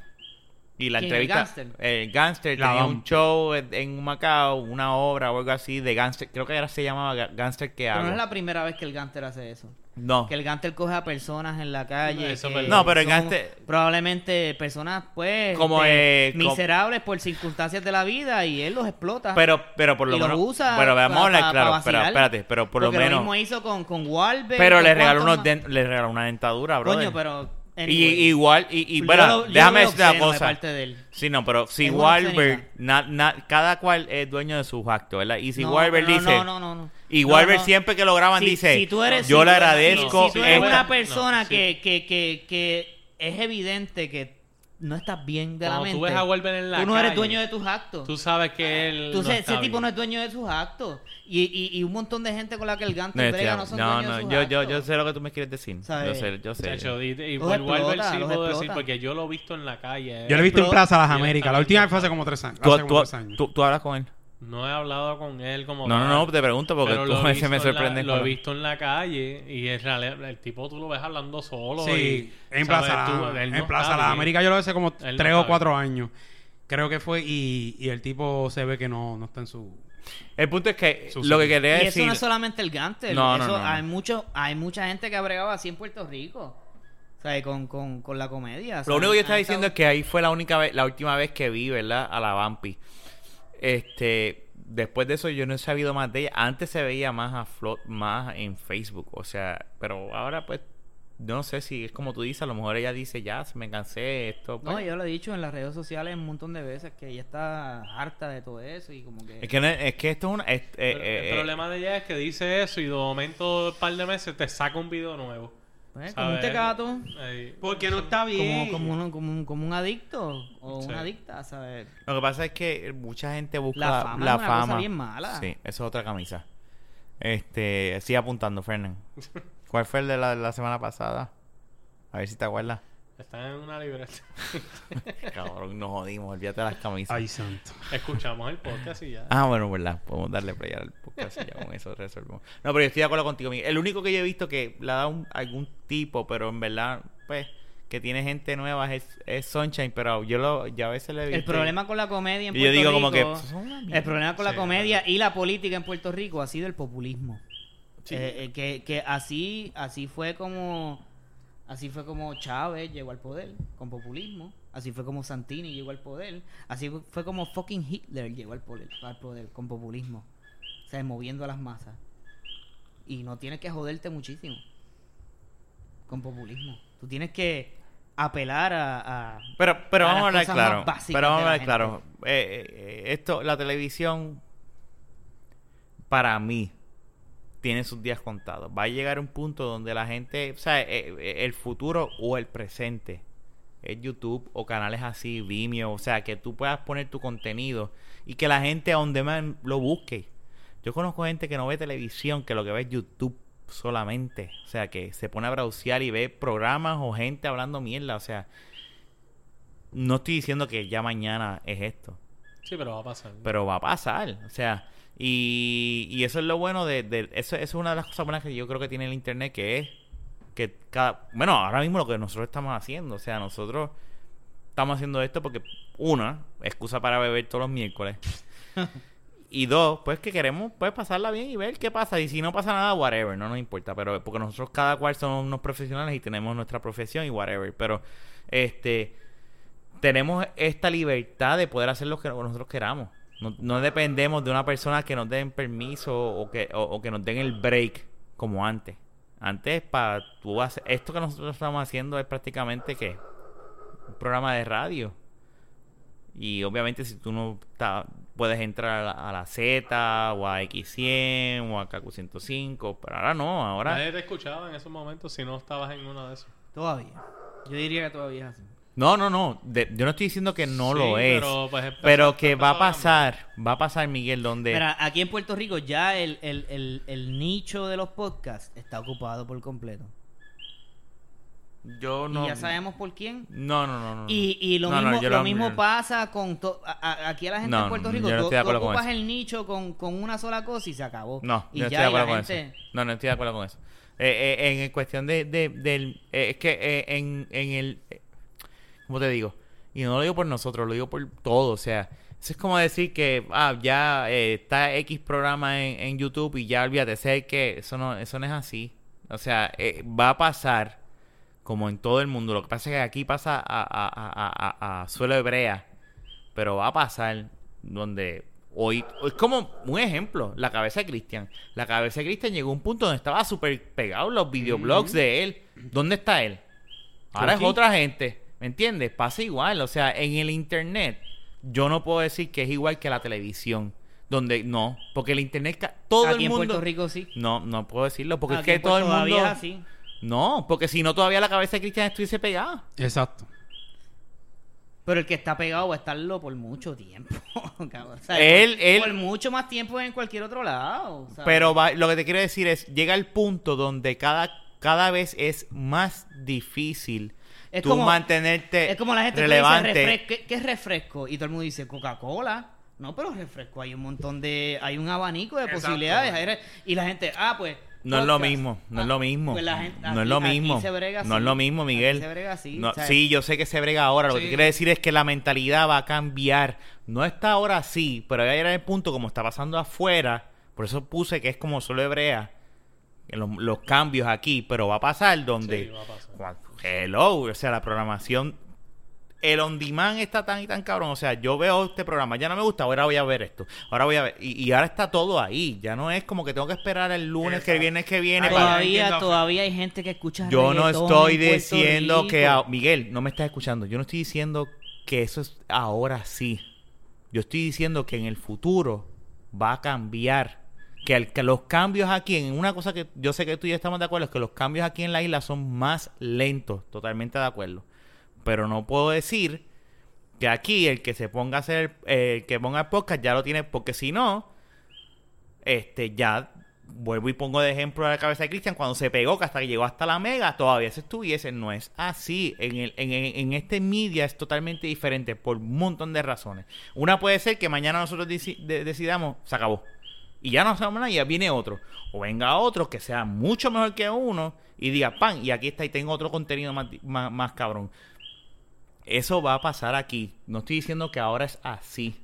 Y la ¿Quién, el entrevista. Gangster? El Gangster La tenía un show en, en Macao, una obra o algo así de Gangster. Creo que ahora se llamaba Ga- Gangster que Pero hago. no es la primera vez que el Ganter hace eso. No. Que el Gantel coge a personas en la calle. Eso es que verdad. No, pero el Gantel- Probablemente personas, pues. Como, este, eh, como- miserables por circunstancias de la vida y él los explota. Pero, pero por lo Y lo menos. usa pero vamos pa- a hablar pa- claro. pero espérate, pero por lo menos. mismo hizo con, con Wahlberg. pero le regaló, unos más. den- le regaló una dentadura, bro. Coño, pero. Y, anyway. igual, y, y bueno, yo déjame lo decirte una obsceno de cosa. parte de él. Sí, no, pero si Wahlberg, cada cual es dueño de sus actos, ¿verdad? Y si No, Wahlberg no, dice, No, no, no. y Wahlberg siempre que lo graban Si- dice, si tú eres- yo le agradezco. Si, tú eres esto". una persona que, que, que, que es evidente que no estás bien de la Cuando mente. tú ves a Wolver en la tú no eres calle, dueño de tus actos. Tú sabes que él. Tú no sé- está ese tipo bien. no es dueño de sus actos. Y, y, y un montón de gente con la que el Gante No, brega no son no, dueños de no, sus yo, yo, actos. yo sé lo que tú me quieres decir. Yo sé, yo sé. Chacho, y, y por Wolver explota, sí puedo decir porque yo lo he visto en la calle. Yo lo he visto en Plaza Las Américas. La última vez fue hace como tres años. ¿Tú, Hace tú- como tres años. tú- tú hablas con él? No he hablado con él como No, no, tal, no, te pregunto porque tú lo a he veces me visto en la- sorprendes. Lo he visto en la calle y es real, el tipo tú lo ves hablando solo. Sí, y, en ¿sabes? Plaza, Tú- no en Plaza bien. Américas yo lo vi hace como no tres o cuatro años. Creo que fue y, y el tipo se ve que no, no está en su... El punto es que Su lo que quería Y eso decir. no es solamente el Gante. No, no, eso. Hay, mucho, hay mucha gente que ha bregado así en Puerto Rico. O sea, con, con, con la comedia. Lo único que yo estaba diciendo es que ahí fue la única vez, la última vez que vi, ¿verdad? A la Vampi. Este, después de eso yo no he sabido más de ella. Antes se veía más a flot, más en Facebook, o sea, pero ahora pues yo no sé si es como tú dices, a lo mejor ella dice ya, se me cansé esto. No, pues. yo lo he dicho en las redes sociales un montón de veces que ella está harta de todo eso y como que... Es que no- es que esto es una es- eh, Pero eh, el eh, problema de ella es que dice eso y de momento, un par de meses, te saca un video nuevo. Pues, como un tecato. Porque no está como, bien. como, un, como, un, como un adicto o Sí. una adicta, ¿sabes? Lo que pasa es que mucha gente busca La la fama fama. es una cosa bien mala. Sí, eso es otra camisa. Este, sigue apuntando, Fernán. ¿Cuál fue el de la, la semana pasada? A ver si te acuerdas. Está en una libreta. Cabrón, nos jodimos, olvídate de las camisas. Ay, santo. Escuchamos el podcast y ya. Ah, bueno, verdad. Podemos darle play al podcast y ya con eso resolvemos. No, pero yo estoy de acuerdo contigo. Miguel. El único que yo he visto que le ha dado un- algún tipo, pero en verdad, pues, que tiene gente nueva es, es Sunshine, pero yo lo, ya a veces le he visto. El problema con la comedia en Y yo Puerto digo como que, Rico... El problema con la comedia y la política en Puerto Rico ha sido el populismo. Sí. Eh, eh, que, que así así fue como así fue como Chávez llegó al poder con populismo. Así fue como Santini llegó al poder. Así fue- como fucking Hitler llegó al poder al poder con populismo. O sea moviendo a las masas. Y no tienes que joderte muchísimo con populismo. Tú tienes que apelar a, a- Pero, pero a vamos a hablar cosas claro. Pero vamos a la hablar claro. Eh, eh, eh, esto, la televisión para mí, tiene sus días contados. Va a llegar un punto donde la gente, o sea, eh, eh, el futuro o el presente es YouTube o canales así, Vimeo, o sea, que tú puedas poner tu contenido y que la gente a donde más lo busque. Yo conozco gente que no ve televisión, que lo que ve es YouTube solamente, o sea, que se pone a browsear y ve programas o gente hablando mierda, o sea, no estoy diciendo que ya mañana es esto, Sí, pero va a pasar. pero va a pasar, o sea, y, y eso es lo bueno de, de- eso, eso es una de las cosas buenas que yo creo que tiene el internet, que es que cada, bueno, ahora mismo lo que nosotros estamos haciendo, o sea, nosotros estamos haciendo esto porque una, excusa para beber todos los miércoles. Y dos, pues que queremos pues pasarla bien y ver qué pasa. Y si no pasa nada, whatever, no nos importa. Pero porque nosotros cada cual somos unos profesionales y tenemos nuestra profesión y whatever. Pero este tenemos esta libertad de poder hacer lo que nosotros queramos. No, no dependemos de una persona que nos den permiso o que, o, o que nos den el break como antes. Antes, para tú hacer, esto que nosotros estamos haciendo es prácticamente que un programa de radio. Y obviamente si tú no ta- puedes entrar a la, a la Z o a X100 o a KQ105, pero ahora no, ahora... Nadie te escuchaba en esos momentos si no estabas en uno de esos. Todavía. Yo diría que todavía es así. No, no, no, de- yo no estoy diciendo que no Sí, lo es, Pero, pues, pero que va a pasar, va a pasar Miguel, donde... Pero aquí en Puerto Rico ya el, el, el, el nicho de los podcasts está ocupado por completo. Yo no... Y ya sabemos por quién. No, no, no, no. Y, y lo No, mismo, lo mismo pasa con... to- a- a- aquí a la gente No, en Puerto Rico, tú, estoy de tú acuerdo con ocupas el nicho con, con una sola cosa y se acabó. No, y yo no ya estoy de acuerdo con gente... eso. No, no estoy de acuerdo con eso. Eh, eh, en cuestión de, de- del... eh, es que eh, en, en el... ¿Cómo te digo? Y no lo digo por nosotros, lo digo por todo. O sea, eso es como decir que ah, ya eh, está X programa en, en YouTube y ya olvídate. Sé que eso no, eso no es así. O sea, eh, va a pasar como en todo el mundo. Lo que pasa es que aquí pasa a, a, a, a, a suelo hebrea. Pero va a pasar donde hoy... Es como un ejemplo. La cabeza de Cristian. La cabeza de Cristian llegó a un punto donde estaba súper pegado los videoblogs de él. ¿Dónde está él? Ahora es otra gente. ¿Me entiendes? Pasa igual. O sea, en el internet, yo no puedo decir que es igual que la televisión. Donde no, porque el internet, todo aquí el en mundo. Puerto Rico sí. No, no puedo decirlo, porque Aquí es que en todo el mundo. todavía es así. No, porque si no, todavía la cabeza de Cristian estuviese pegada. Exacto. Pero el que está pegado va a estarlo por mucho tiempo. O sea, Él- por, él- por mucho más tiempo en cualquier otro lado. ¿sabes? Pero va- lo que te quiero decir es, llega el punto donde cada, cada vez es más difícil Es tú como- mantenerte es como la gente relevante. que dice ¿qué, qué es refresco? Y todo el mundo dice Coca-Cola. No, pero refresco hay un montón de... Hay un abanico de Exacto. posibilidades. Y la gente, ah, pues... No es lo podcast. mismo, no es Ah, lo mismo. pues gente- no aquí- es lo aquí mismo. se brega no es lo mismo, Aquí Miguel. se brega así, No, sí, yo sé que se brega ahora. Lo que Sí. te quiero decir es que la mentalidad va a cambiar. No está ahora así, pero va a llegar el punto como está pasando afuera. Por eso puse que es como solo hebrea. que Los, los cambios aquí, pero va a pasar donde. Sí, va a pasar. Cuando- Hello, o sea, la programación. El on demand está tan y tan cabrón. O sea, yo veo este programa, ya no me gusta, ahora voy a ver esto. Ahora voy a ver. Y, y ahora está todo ahí. Ya no es como que tengo que esperar el lunes que Exacto. viene que viene para. Todavía, todavía hay gente que escucha Yo no estoy diciendo que. A- Miguel, no me estás escuchando. Yo no estoy diciendo que eso es ahora sí. Yo estoy diciendo que en el futuro va a cambiar. Que, el- que los cambios aquí, en una cosa que yo sé que tú y yo estamos de acuerdo, es que los cambios aquí en la isla son más lentos. Totalmente de acuerdo. Pero no puedo decir que aquí el que se ponga a hacer, eh, el que ponga el podcast ya lo tiene, porque si no, este, ya vuelvo y pongo de ejemplo a la cabeza de Cristian cuando se pegó que hasta que llegó hasta la mega todavía se estuviese no es así en, el, en, en- este media es totalmente diferente por un montón de razones una puede ser que mañana nosotros deci- de- decidamos se acabó y ya no sabemos nada y ya viene otro. O venga otro que sea mucho mejor que uno y diga pan y aquí está y tengo otro contenido más, más, más cabrón eso va a pasar aquí. No estoy diciendo que ahora es así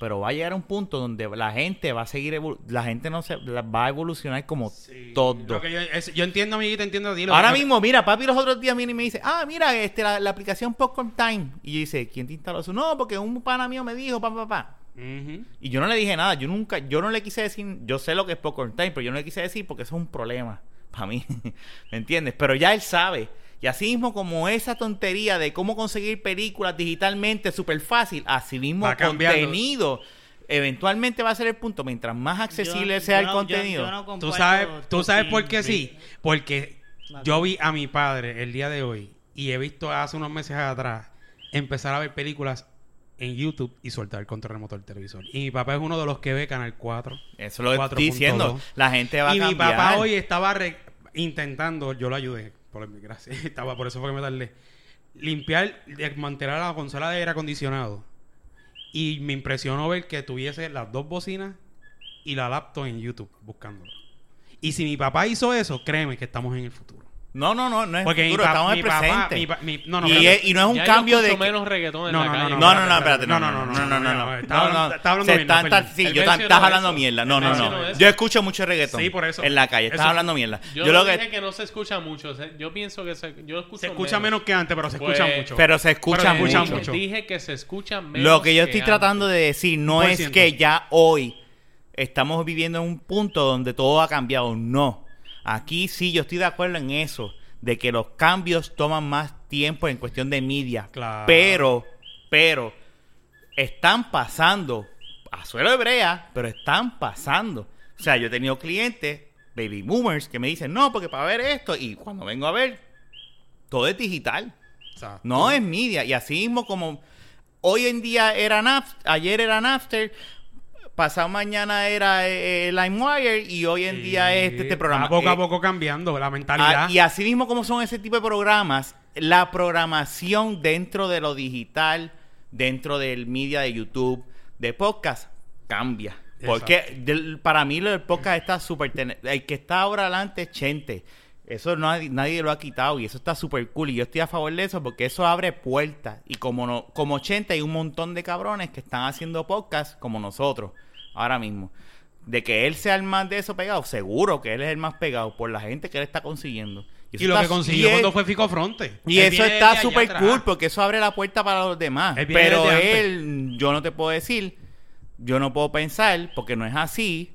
pero va a llegar a un punto donde la gente va a seguir la gente no se va a evolucionar como todo. yo, es- yo entiendo, amiguito, entiendo a ti. lo ahora que- mismo mira papi los otros días viene y me dice ah mira este la, la aplicación Popcorn Time y yo dice quién te instaló eso no porque un pana mío me dijo pa pa y yo no le dije nada yo nunca yo no le quise decir yo sé lo que es Popcorn Time pero yo no le quise decir porque eso es un problema para mí ¿me entiendes? pero ya él sabe y así mismo como esa tontería de cómo conseguir películas digitalmente súper fácil así mismo Va contenido eventualmente va a ser el punto, mientras más accesible Yo- sea yo el no- contenido. yo no Tú sabes, tú sabes por qué sí. Porque Vale. yo vi a mi padre el día de hoy y he visto hace unos meses atrás empezar a ver películas en YouTube y soltar el control remoto del televisor. Y mi papá es uno de los que ve Canal 4. Eso es lo que estoy 4.2. diciendo. La gente va a Y mi papá hoy estaba re- intentando, yo lo ayudé, por mi gracia, estaba, por eso fue que me tardé, limpiar, desmantelar la consola de aire acondicionado. Y me impresionó ver que tuviese las dos bocinas y la laptop en YouTube buscándolo. Y si mi papá hizo eso, créeme que estamos en el futuro. No, no, no, no es Porque futuro, estamos en mi papá, presente. mi pa- mi- no, no, y, espérate. es- y no es un Ya cambio de... menos reggaetón en No, la no, no, calle. No, no, no, espérate. No, No, no, no, no, no, no, no. Está No, hablando- está está- Felipe. sí, yo estás hablando eso. mierda. No, no, no. Yo escucho mucho reggaetón. Sí, por eso. En la calle. Estás hablando mierda. Yo, lo dije que... que no se escucha mucho. Yo pienso que se, yo escucho Se escucha menos que antes, pero se Pues, escucha mucho. Pero se escucha Pero mucho. mucho. Dije que se escucha menos Lo que yo estoy tratando de decir no es que ya hoy estamos viviendo en un punto donde todo ha cambiado. No. Aquí sí, yo estoy de acuerdo en eso. De que los cambios toman más tiempo en cuestión de media. Claro. Pero, pero, están pasando. A suelo hebrea, pero están pasando. O sea, yo he tenido clientes, baby boomers, que me dicen, no, porque para ver esto. Y cuando vengo a ver, todo es digital. Exacto. No es media. Y así mismo como hoy en día era Napster, ayer era Napster, pasado mañana era eh, eh, LimeWire y hoy en día es este, este programa. Poco Eh, a poco cambiando la mentalidad. ah, y así mismo como son ese tipo de programas, la programación dentro de lo digital, dentro del media de YouTube, de podcast, cambia. Porque del- para mí del podcast está súper... El que está ahora adelante es Chente. Eso no, nadie lo ha quitado y eso está súper cool. Y yo estoy a favor de eso porque eso abre puertas. Y como no, como Chente hay un montón de cabrones que están haciendo podcast como nosotros ahora mismo. De que él sea el más de eso pegado, seguro que él es el más pegado por la gente que él está consiguiendo. y lo que consiguió cuando fue Fico Fronte. y Él eso está súper cool porque eso abre la puerta para los demás. Él Pero él, yo no te puedo decir, yo no puedo pensar, porque no es así,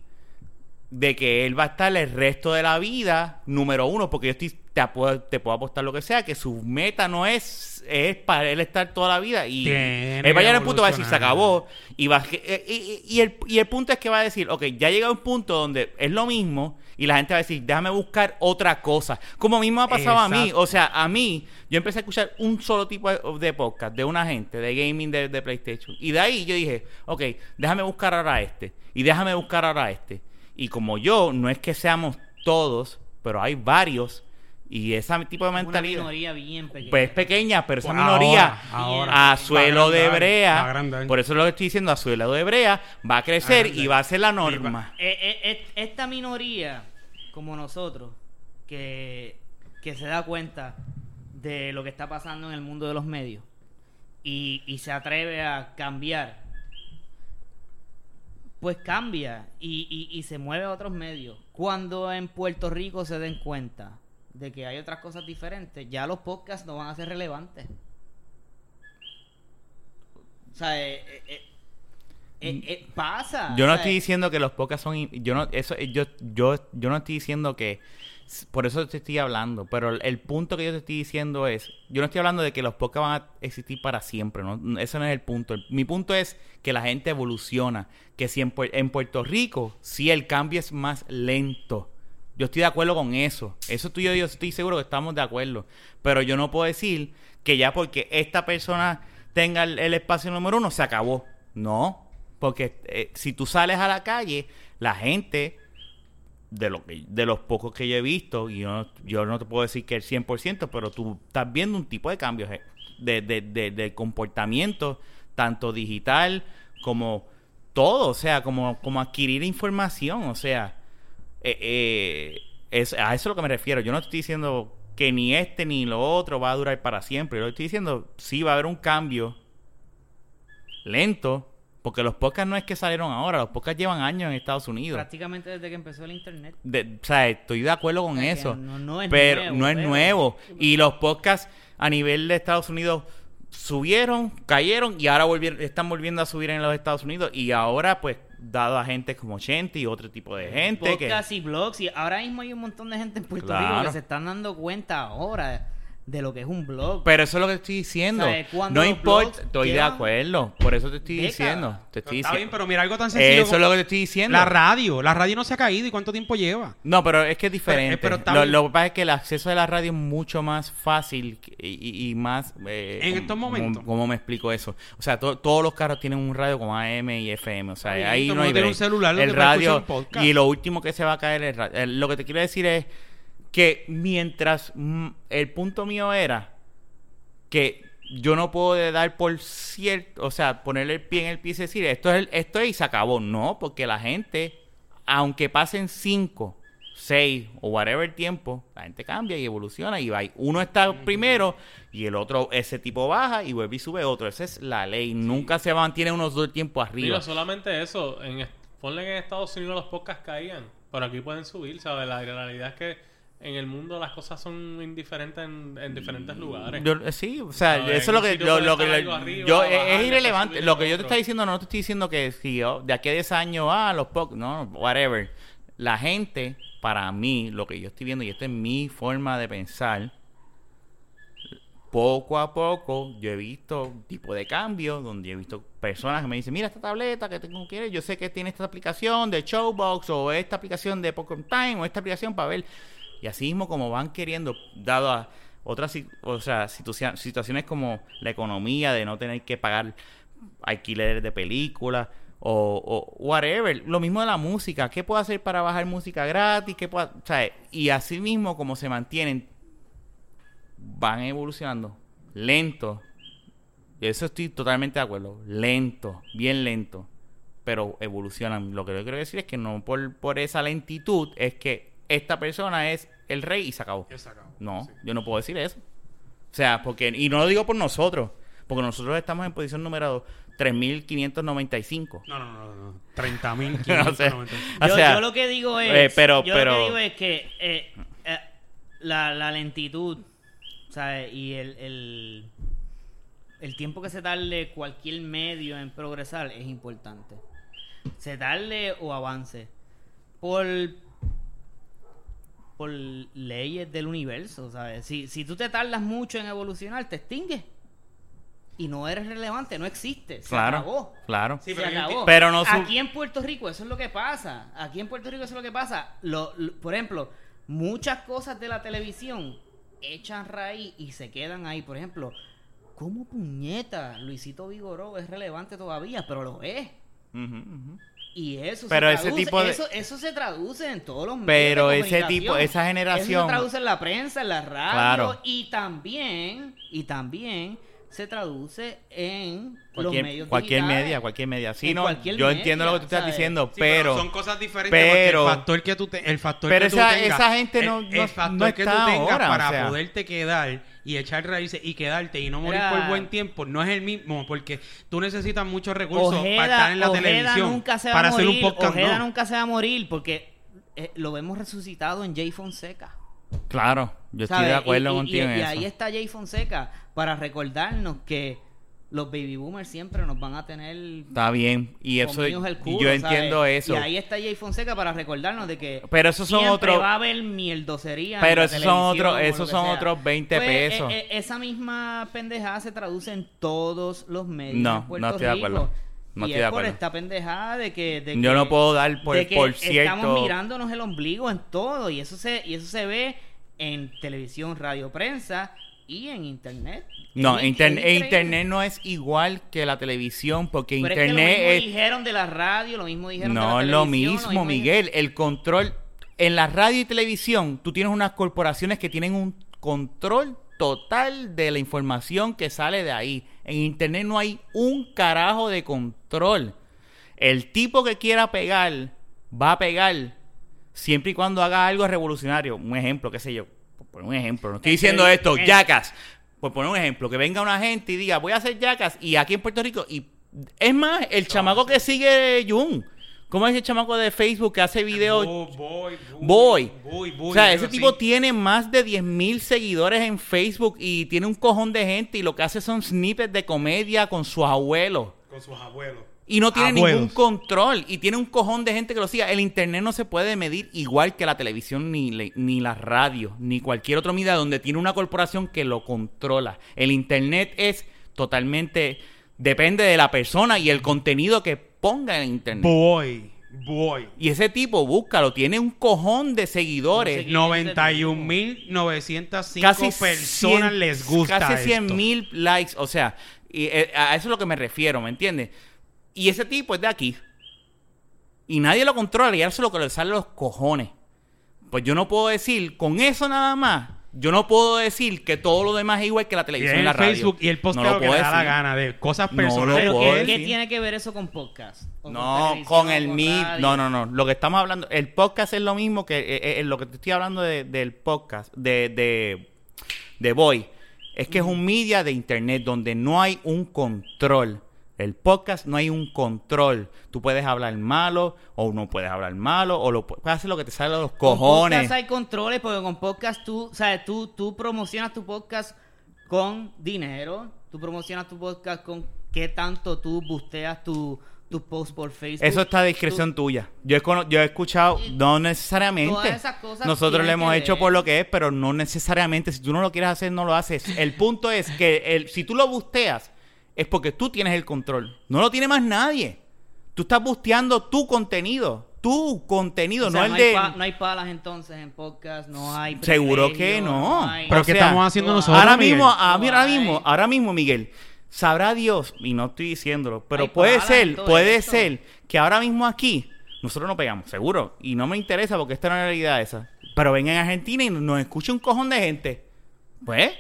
de que él va a estar el resto de la vida número uno, porque yo estoy, te, puedo apostar lo que sea, que su meta no es, es para él estar toda la vida. Y Tiene él va a llegar que al punto, va a decir, se acabó. Y, va, eh, y, y- el, y el punto es que va a decir, ok, ya llega un punto donde es lo mismo y la gente va a decir, déjame buscar otra cosa. Como mismo ha pasado a mí. O sea, a mí, yo empecé a escuchar un solo tipo de, de podcast de una gente, de gaming de, de PlayStation. Y de ahí yo dije, ok, déjame buscar ahora este. Y déjame buscar ahora este. Y como yo, no es que seamos todos, pero hay varios. Y ese tipo de Una mentalidad. minoría bien pequeña. Pues es pequeña, pero esa Pues minoría ahora, ahora. a suelo de brea, agrandar. por eso es lo que estoy diciendo, a suelo de brea, va a crecer Agrandar. y va a ser la norma. Eh, eh, eh, esta minoría, como nosotros, que, que se da cuenta de lo que está pasando en el mundo de los medios y, y se atreve a cambiar, pues cambia y, y- y se mueve a otros medios. Cuando en Puerto Rico se den cuenta de que hay otras cosas diferentes, ya los podcasts no van a ser relevantes. O sea, eh, eh, eh, pasa. Yo no o sea, estoy diciendo que los podcasts son yo no eso yo yo yo no estoy diciendo que por eso te estoy hablando, pero el, punto que yo te estoy diciendo es, yo no estoy hablando de que los podcasts van a existir para siempre, ¿no? Ese no es el punto. El- mi punto es que la gente evoluciona, que si en Puerto Rico, si el cambio es más lento. Yo estoy de acuerdo con eso. Eso tú y yo, yo estoy seguro que estamos de acuerdo. Pero yo no puedo decir que ya porque esta persona tenga el, espacio número uno, se acabó. No. Porque eh, si tú sales a la calle, la gente, de, lo que, de los pocos que yo he visto, y yo, no- yo no te puedo decir que el 100%, pero tú estás viendo un tipo de cambios eh, de, de, de, de comportamiento, tanto digital como todo, o sea, como, como adquirir información, o sea, eh, eh, es, a eso es lo que me refiero. Yo no estoy diciendo que ni este ni lo otro va a durar para siempre. Yo estoy diciendo, sí va a haber un cambio lento, porque los podcasts no es que salieron ahora, los podcasts llevan años en Estados Unidos. prácticamente desde que empezó el internet. De- o sea, estoy de acuerdo con eso. no- no es pero nuevo, no es pero- nuevo. Y los podcasts a nivel de Estados Unidos subieron, cayeron y ahora volvieron, están volviendo a subir en los Estados Unidos. Y ahora, pues, dado a gente como Chente y otro tipo de gente que... Y blogs. Y ahora mismo hay un montón de gente en Puerto Claro. Rico que se están dando cuenta ahora de lo que es un blog. Pero eso es lo que estoy diciendo. No importa, estoy de acuerdo. Por eso te estoy décadas. diciendo. Te estoy Está bien, diciendo. pero mira algo tan sencillo. Eso es lo que te estoy diciendo. La radio. La radio no se ha caído. ¿Y cuánto tiempo lleva? No, pero es que es diferente. pero está lo, bien. lo que pasa es que el acceso de la radio es mucho más fácil y, y- y más... eh, En estos momentos. ¿Cómo me explico eso? O sea, to- todos los carros tienen un radio como AM y FM. O sea, bien, ahí no hay un celular El radio... Y lo último que se va a caer es... ra- el- Lo que te quiero decir es que mientras... el punto mío era que yo no puedo dar por cierto, o sea, ponerle el pie en el pie y decir, esto es, el- esto es y se acabó. No, porque la gente, aunque pasen cinco, seis o whatever tiempo, la gente cambia y evoluciona y va. Uno está primero y el otro, ese tipo baja y vuelve y sube otro. Esa es la ley. Nunca se mantiene uno todo el tiempo arriba. Digo, solamente eso. En, ponle que en Estados Unidos los podcasts caían, pero aquí pueden subir, ¿sabes? La realidad es que en el mundo las cosas son indiferentes en, en diferentes lugares. Yo- eh, sí, o sea, ver, eso es lo que, sitio lo, que arriba, yo bajar, es irrelevante. Lo que yo te estoy diciendo, no te estoy diciendo que si oh, de aquí a 10 años, ah, los pocos, no, whatever. La gente, para mí, lo que yo estoy viendo, y esta es mi forma de pensar, poco a poco yo he visto tipo de cambio donde he visto personas que me dicen, mira esta tableta que tengo quieres, yo sé que tiene esta aplicación de Showbox o esta aplicación de Pokémon Time o esta aplicación para ver. Y así mismo como van queriendo, dado a otras o sea, situa- situaciones como la economía de no tener que pagar alquileres de películas o, whatever. Lo mismo de la música. ¿Qué puedo hacer para bajar música gratis? ¿Qué puedo, y así mismo como se mantienen, van evolucionando lento. Eso estoy totalmente de acuerdo. Lento, bien lento. Pero evolucionan. Lo que yo quiero decir es que no por, por esa lentitud es que esta persona es el rey y se acabó. No, yo no puedo decir eso. O sea, porque, y no lo digo por nosotros, porque nosotros estamos en posición número 3595. No, no, no. no. 30 mil. O sea, o yo, sea, yo lo que digo es, eh, pero- yo pero- lo que digo es que eh, eh, la, la lentitud, ¿sabes? Y el, el, el tiempo que se tarde cualquier medio en progresar es importante. Se tarde o avance. Por por leyes del universo, ¿sabes? Si, si tú te tardas mucho en evolucionar, te extingues. Y no eres relevante, no existe. Se claro, acabó. claro. Sí, Se pero yo acabó. pero no su- Aquí en Puerto Rico eso es lo que pasa. Aquí en Puerto Rico eso es lo que pasa. Lo- lo- por ejemplo, muchas cosas de la televisión echan raíz y se quedan ahí. Por ejemplo, ¿cómo puñeta Luisito Vigoró es relevante todavía? Pero lo es. Ujú, ujú. Y eso Pero se ese traduce, tipo de- eso, eso se traduce en todos los medios Pero de ese tipo, esa generación. Eso se traduce en la prensa, en la radio Claro. y también y también se traduce en los cualquier, medios cualquier media, cualquier media. Sí, En no, cualquier yo entiendo lo que tú media, estás ¿sabes? diciendo, Sí, pero, son cosas diferentes pero- porque el factor que tú te, el factor pero que tú esa- tengas, esa gente no- el, no- el factor no que tú está tengas ahora, para o sea. poderte quedar y echar raíces y quedarte y no morir Era- por buen tiempo no es el mismo porque tú necesitas muchos recursos Ojeda, para estar en la Ojeda televisión nunca se va para a hacer morir. un podcast Ojeda no. nunca se va a morir porque eh, lo vemos resucitado en Jay Fonseca. claro, yo estoy ¿sabes? de acuerdo Y- y- contigo y, en y eso. ahí está Jay Fonseca para recordarnos que los baby boomers siempre nos van a tener Está bien, y eso el y culo, yo ¿sabes? entiendo eso. Y ahí está Jay Fonseca para recordarnos de que Pero esos son otros- va a haber mieldosería. en Pero esos son otros- esos son sea. otros 20 Pues, pesos. eh, eh, esa misma pendejada se traduce en todos los medios No, Puerto no estoy de Rico. acuerdo. No y estoy de es por acuerdo. esta pendejada de que, de Yo que- no puedo dar por, de que por cierto. estamos mirándonos el ombligo en todo y eso se y eso se ve en televisión, radio, prensa y en internet. No, increíble. internet no es igual que la televisión porque Pero es que lo internet mismo es, dijeron de la radio, lo mismo dijeron de la no es lo televisión, mismo, Miguel. El control en la radio y televisión, tú tienes unas corporaciones que tienen un control total de la información que sale de ahí. En internet no hay un carajo de control. El tipo que quiera pegar va a pegar siempre y cuando haga algo revolucionario. Un ejemplo, qué sé yo. Por poner un ejemplo, no estoy diciendo esto. Jackass. Por poner un ejemplo, que venga una gente y diga, voy a hacer Jackass y aquí en Puerto Rico. Y es más, el chamaco que sigue Jun. ¿Cómo es el chamaco de Facebook que hace videos? Boy, boy, Boy. o sea, ese tipo tiene más de 10.000 seguidores en Facebook y tiene un cojón de gente y lo que hace son snippets de comedia con sus abuelos. con sus abuelos Y no tiene Abuelos. ningún control. Y tiene un cojón de gente que lo siga. El internet no se puede medir igual que la televisión, ni, le- ni la radio, ni cualquier otro media donde tiene una corporación que lo controla. El internet es totalmente. Depende de la persona y el contenido que ponga en internet. Boy, boy. Y ese tipo, búscalo, tiene un cojón de seguidores. No sé 91.905 Casi personas 100 les gusta Casi 100 esto. mil likes. O sea, y, eh, a eso es lo que me refiero, ¿me entiendes? Y ese tipo es de aquí. Y nadie lo controla y eso es lo que le sale a los cojones. Pues yo no puedo decir, con eso nada más, yo no puedo decir que todo lo demás es igual que la Y televisión en y la radio. Facebook y el post No lo, que le da la gana de cosas No personales. Puedo ¿qué, qué tiene que ver eso con podcast? ¿O con No, con el radio? No, no, no. Lo que estamos hablando, el podcast es lo mismo que eh, eh, lo que te estoy hablando de- del podcast, de, de, de Boy. Es que es un media de internet donde no hay un control. El podcast no hay un control. Tú puedes hablar malo o no puedes hablar malo o lo puedes hacer lo que te sale a los Con cojones. podcast hay controles porque con podcast tú, sabes, tú, tú promocionas tu podcast con dinero, tú promocionas tu podcast con qué tanto tú busteas tu, tu post por Facebook. Eso está a discreción Tú- tuya. Yo he, yo he escuchado, no necesariamente. Todas esas cosas Nosotros lo hemos hecho ver. por lo que es, pero no necesariamente. Si tú no lo quieres hacer, no lo haces. El punto es que el, si tú lo busteas, es porque tú tienes el control. No lo tiene más nadie. Tú estás busteando tu contenido. Tu contenido, O sea, no el hay de. pa- no hay palas entonces en podcast, no hay Seguro que no. hay- Pero O ¿qué sea, estamos haciendo no, nosotros? ahora Miguel? mismo, ah, mira, ahora mismo, ahora mismo, Miguel, sabrá Dios, y no estoy diciéndolo, pero puede ser, en puede eso. ser que ahora mismo aquí nosotros no pegamos, seguro, y no me interesa porque esta no es la realidad esa. Pero vengan a Argentina y nos escucha un cojón de gente. Pues,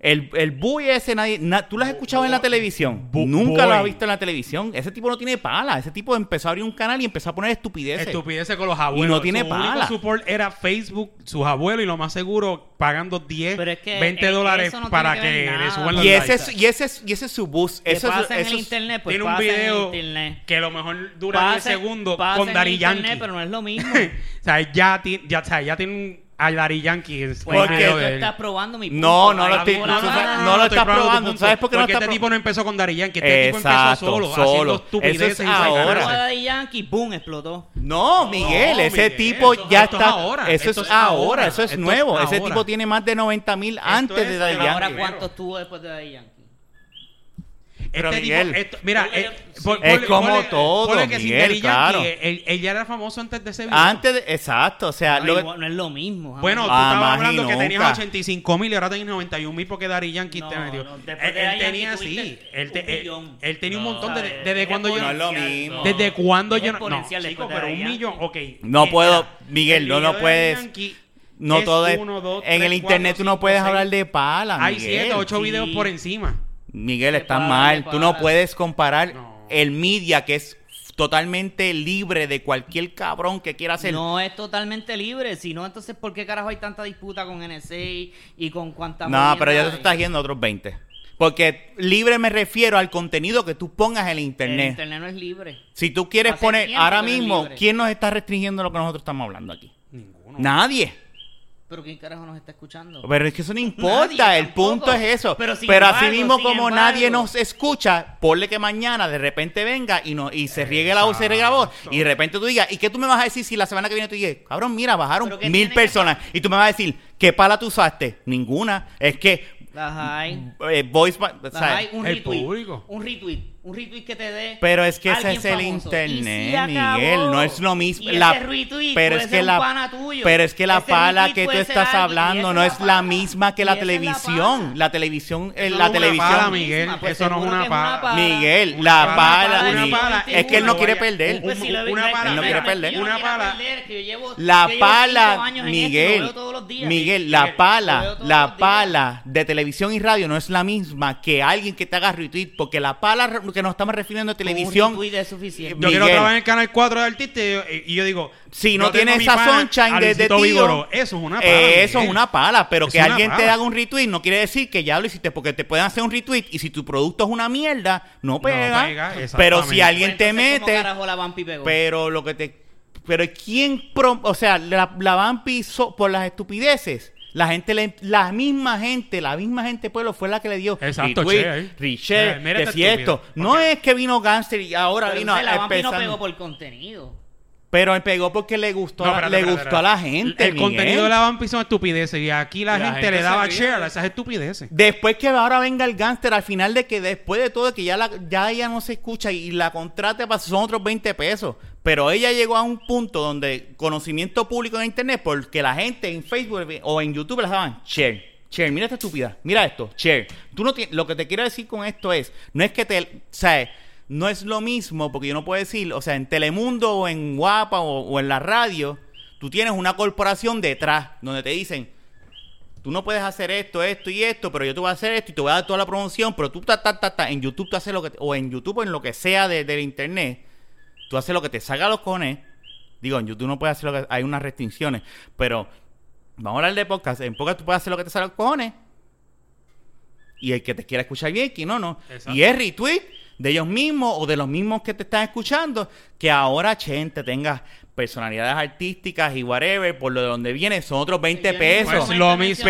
el, el buey ese, nadie, na- tú lo has escuchado en la televisión. Bu- Nunca lo has boy. visto en la televisión. Ese tipo no tiene pala. Ese tipo empezó a abrir un canal y empezó a poner estupideces. Estupideces con los abuelos. Y no tiene Su único pala. support era Facebook, sus abuelos, y lo más seguro pagando 10, Pero es que, 20 eh, dólares no para que que, le suban los y, ese es, y, ese es, y ese es su bus. ¿Qué Eso es- pasa en eso el internet? Pues tiene un video que a lo mejor dura 10 Pasa- segundos con en Dari internet, Yankee. pero no es lo mismo. o sea, ya, ti- ya, o sea, ya tiene un- a Dari Yankee en Porque tú estás probando mi punto. No, no lo estoy- no, no, lo estoy estás probando. ¿Sabes por qué no Porque está este pro- tipo no empezó con Dari Yankee. Este tipo empezó Exacto, solo, solo. haciendo Eso estupideces ahora. Daddy Yankee, boom, explotó. No, Miguel, No, ese Miguel, tipo ya esto es está. ahora, eso es ahora, ahora, eso es nuevo. Ese ahora. tipo tiene más de 90 mil antes es- de Daddy Pero ahora, Yankee. ¿cuánto estuvo después de Daddy Yankee? Pero, Este Miguel, tipo, esto- mira, eh, pon- Es ponle- como todo, que Miguel, claro. él, él ya era famoso antes de ese video. Antes de, exacto, o sea, No, lo que- igual- no es lo mismo. jamás. Bueno, tú Ah, estabas hablando que tenías 85 mil y ahora tienes 91 mil porque Dari Yankee No, te metió. no, él, tenía Yankee sí. tuviste Él, te- un él- billón. él tenía un montón de. ¿Desde Es cuando yo.? no es lo mismo. ¿Desde cuándo Es yo no.? Chico, pero un millón. Ok. No Mira, puedo, Miguel, el no, de puedes. No es todo es. uno, dos, en tres, el internet cuatro, tú no cinco, puedes seis. hablar de pala. Hay Miguel. 7, 8 Sí. videos por encima. Miguel, pala, mal. Tú no puedes comparar No. el media que es totalmente libre de cualquier cabrón que quiera hacer. No es totalmente libre, si no, entonces ¿por qué carajo hay tanta disputa con NSA y con cuántas No, pero ya te estás yendo a otros 20. Porque libre me refiero al contenido que tú pongas en el El internet. internet no es libre. Si tú quieres Hace poner, ahora que no es mismo. ¿quién nos está restringiendo lo que nosotros estamos hablando aquí? Ninguno. Nadie. Pero ¿quién carajo nos está escuchando? Pero es que eso no importa, Nadie el tampoco. punto es eso. Pero así mismo como embargo. nadie nos escucha, ponle que mañana de repente venga y no y se riegue la voz, se riegue la voz, y de repente tú digas, ¿y qué tú me vas a decir si la semana que viene tú dices, cabrón, mira, bajaron Pero ¿qué mil que personas, y tú me vas a decir, ¿qué pala tú usaste? Ninguna. Es que Las hay. eh, voice, un el retweet. público. Un retweet. Un retweet que te dé. Pero es que ese es el famoso. internet, acabó. Miguel, no es lo mismo. Y La- ese retweet pero puede es que la, pana tuyo. pero es que la Ese pala que tú estás hablando no es es la misma que la televisión. La televisión, eh, Eso la no es una televisión. pala, Miguel. Pues Eso no es una pala. Miguel, Una la pala, pala, una Miguel. pala. es que él no quiere perder. un- Pues si lo una pala, Él no quiere perder. Una pala. perder, que yo llevo- La pala, Miguel, veo todos los días. Miguel, la pala, la pala de televisión y radio no es la misma que alguien que te haga retweet, porque la pala que nos estamos refiriendo a un televisión, retweet es suficiente. Yo quiero Miguel. trabajar en el canal 4 de artista y yo, y yo digo, Si no yo tengo tiene mi esa sunshine de- de tío. Eso es una pala. Eh, eso es una pala, pero Es que alguien te haga un retweet no quiere decir que ya lo hiciste, porque te pueden hacer un retweet y si tu producto es una mierda, no pega. pega, pero si alguien te Entonces, ¿cómo mete, carajo la Vampi pegó? pero lo que te... Pero ¿quién... pro- o sea, la, la Vampi so- por las estupideces La gente, le- la misma gente, la misma gente de pueblo fue la que le dio Exacto, retweet, Che. Eh, mira este decía esto. estúpido. No es que vino Gangster y ahora Pero vino entonces la Vampi no empezando. pegó por contenido. Pero me pegó porque le gustó, No, a- espérate, le espérate, gustó a la gente. El Miguel. contenido de la Vampi son estupideces. Y aquí la, la gente, gente le daba share a esas estupideces. Después que ahora venga el gánster, al final de que después de todo, que ya, la, ya ella no se escucha y la contrate para son otros 20 pesos. Pero ella llegó a un punto donde conocimiento público en internet, porque la gente en Facebook o en YouTube les daban share. Share, mira esta estúpida, mira esto, share. Tú no tienes- lo que te quiero decir con esto es, no es que te, sea, no es lo mismo, porque yo no puedo decir, o sea, en Telemundo o en Guapa o, o en la radio, tú tienes una corporación detrás, donde te dicen, tú no puedes hacer esto, esto y esto, pero yo te voy a hacer esto y te voy a dar toda la promoción, pero tú ta, ta, ta, ta, en YouTube tú haces lo que, o en YouTube o en lo que sea de- del internet, tú haces lo que te salga a los cojones. Digo, en YouTube no puedes hacer lo que, hay unas restricciones, pero vamos a hablar de podcast, en podcast tú puedes hacer lo que te salga a los cojones. Y el que te quiera escuchar bien, que no, no. Exacto. Y es retweet de ellos mismos o de los mismos que te están escuchando, que ahora gente tenga personalidades artísticas y whatever, por lo de donde viene, son otros 20 pesos. Pues lo mismo.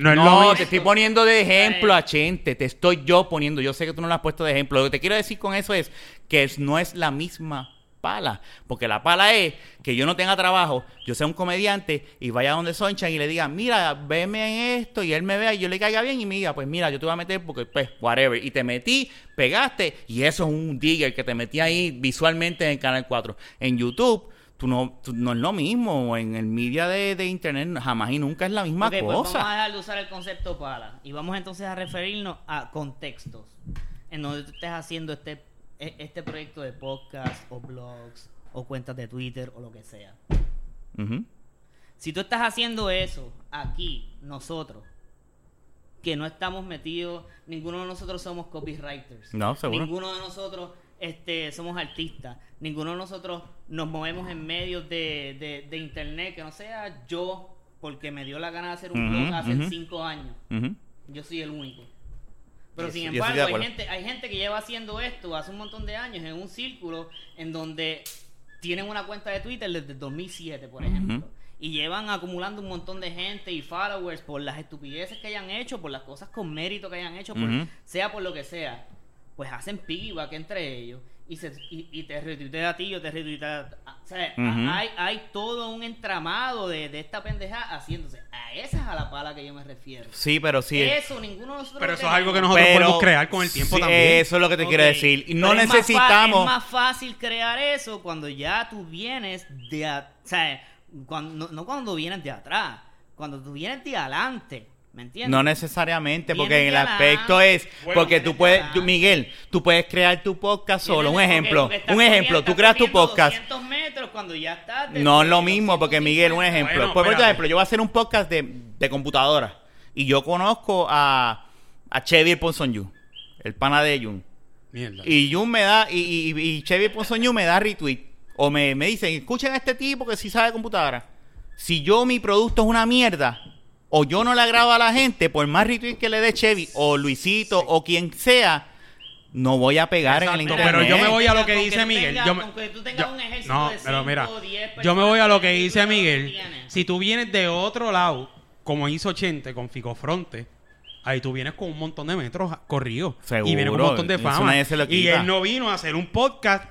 No es No, lo te estoy poniendo de ejemplo a Chente, te estoy yo poniendo, yo sé que tú no lo has puesto de ejemplo. Lo que te quiero decir con eso es que es- no es la misma pala, porque la pala es que yo no tenga trabajo, yo sea un comediante y vaya donde Sonchan y le diga, mira, veme en esto y él me vea y yo le caiga bien y me diga, pues mira, yo te voy a meter porque pues whatever, y te metí, pegaste y eso es un digger que te metí ahí visualmente en el Canal 4. En YouTube... Tú no, tú- no es lo mismo, en el media de, de internet jamás y nunca es la misma Ok, pues cosa. vamos a dejar de usar el concepto pala y vamos entonces a referirnos a contextos en donde tú estés haciendo este, este proyecto de podcast o blogs o cuentas de Twitter o lo que sea. Si tú estás haciendo eso aquí, nosotros, que no estamos metidos, ninguno de nosotros somos copywriters. No, seguro. Ninguno de nosotros este, somos artistas. Ninguno de nosotros nos movemos en medios de, de- de internet que no sea yo, porque me dio la gana de hacer un blog hace cinco años. Yo soy el único. Pero sin embargo, hay gente, hay gente que lleva haciendo esto hace un montón de años en un círculo en donde tienen una cuenta de Twitter desde el 2007, por ejemplo. Y llevan acumulando un montón de gente y followers por las estupideces que hayan hecho, por las cosas con mérito que hayan hecho, por- sea por lo que sea. Pues hacen piggyback entre ellos y, se, y, y te retuitea a ti, yo te retuitea a- O sea, hay, hay todo un entramado de, de esta pendeja haciéndose. A esa es a la pala que yo me refiero. Sí, pero sí. Eso, ninguno de nosotros Pero eso es algo que nosotros Pero- podemos crear con el tiempo sí, también. Eso es lo que te quiero decir. Y no pero es más fa- necesitamos. Es más fácil crear eso cuando ya tú vienes de. a- o sea, cuando, no, no cuando vienes de atrás, cuando tú vienes de adelante. ¿Me entiendes? No necesariamente, porque en el aspecto es, Bueno, porque tú de puedes, tú, Miguel, tú puedes crear tu podcast solo. Un Vienes- ejemplo, un ejemplo, tú creas tu podcast. 200 metros cuando ya estás No es lo mismo, porque Miguel, un 250. ejemplo. Bueno, Pues, por ejemplo, yo voy a hacer un podcast de, de computadora. Y yo conozco a, a Chevy Ponson Yu, el pana de Jun. Mierda. Y Jun me da, y, y, y Chevy Ponson Yu me da retweet. O me, me dicen, escuchen a este tipo que sí sabe computadora. Si yo mi producto es una mierda, o yo no le agrado a la gente, por más retweet que le dé Chevy, o Luisito, o quien sea, no voy a pegar en el internet. pero yo me voy a lo que dice Miguel. Yo me- con que tú tengas yo- un ejército no, de pero mira, o diez yo me voy a lo que dice Miguel. tienes. Si tú vienes de otro lado, como hizo Chente con Ficofronte, ahí tú vienes con un montón de metros corridos. Seguro, Y vienes con un montón de fama. y él no vino a hacer un podcast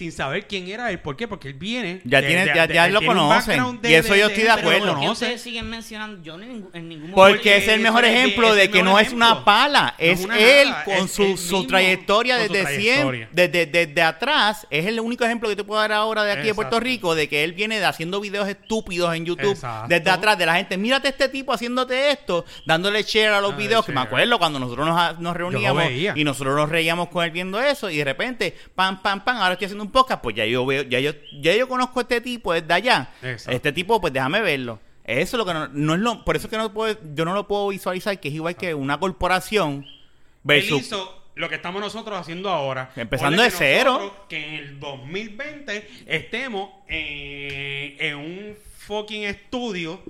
sin saber quién era él. ¿Por qué? Porque él viene. Ya de- tiene- de- ya- de- ya él lo conocen. Y eso yo estoy de acuerdo. ¿Por qué ustedes siguen mencionando? Yo en, ningún Porque momento- es el mejor ejemplo de que no es una pala, es él con su, trayectoria desde siempre, desde, desde atrás. Es el único ejemplo que te puedo dar ahora de aquí de Puerto. Rico, de que él viene de haciendo videos estúpidos en YouTube, Exacto. desde atrás, de la gente, mírate este tipo haciéndote esto, dándole share a los Ah, videos, que me acuerdo cuando nosotros nos, nos reuníamos y nosotros nos reíamos con él viendo eso, y de repente, pam, pam, pam, ahora estoy haciendo un podcast, pues ya yo veo, ya yo, ya yo conozco a este tipo desde allá. Exacto. Este tipo, pues déjame verlo. Eso es lo que no, no es lo, por eso es que no puedo, yo no lo puedo visualizar, que es igual que una corporación Él versus hizo lo que estamos nosotros haciendo ahora. Empezando de que cero. Que en el 2020 estemos eh, en un fucking estudio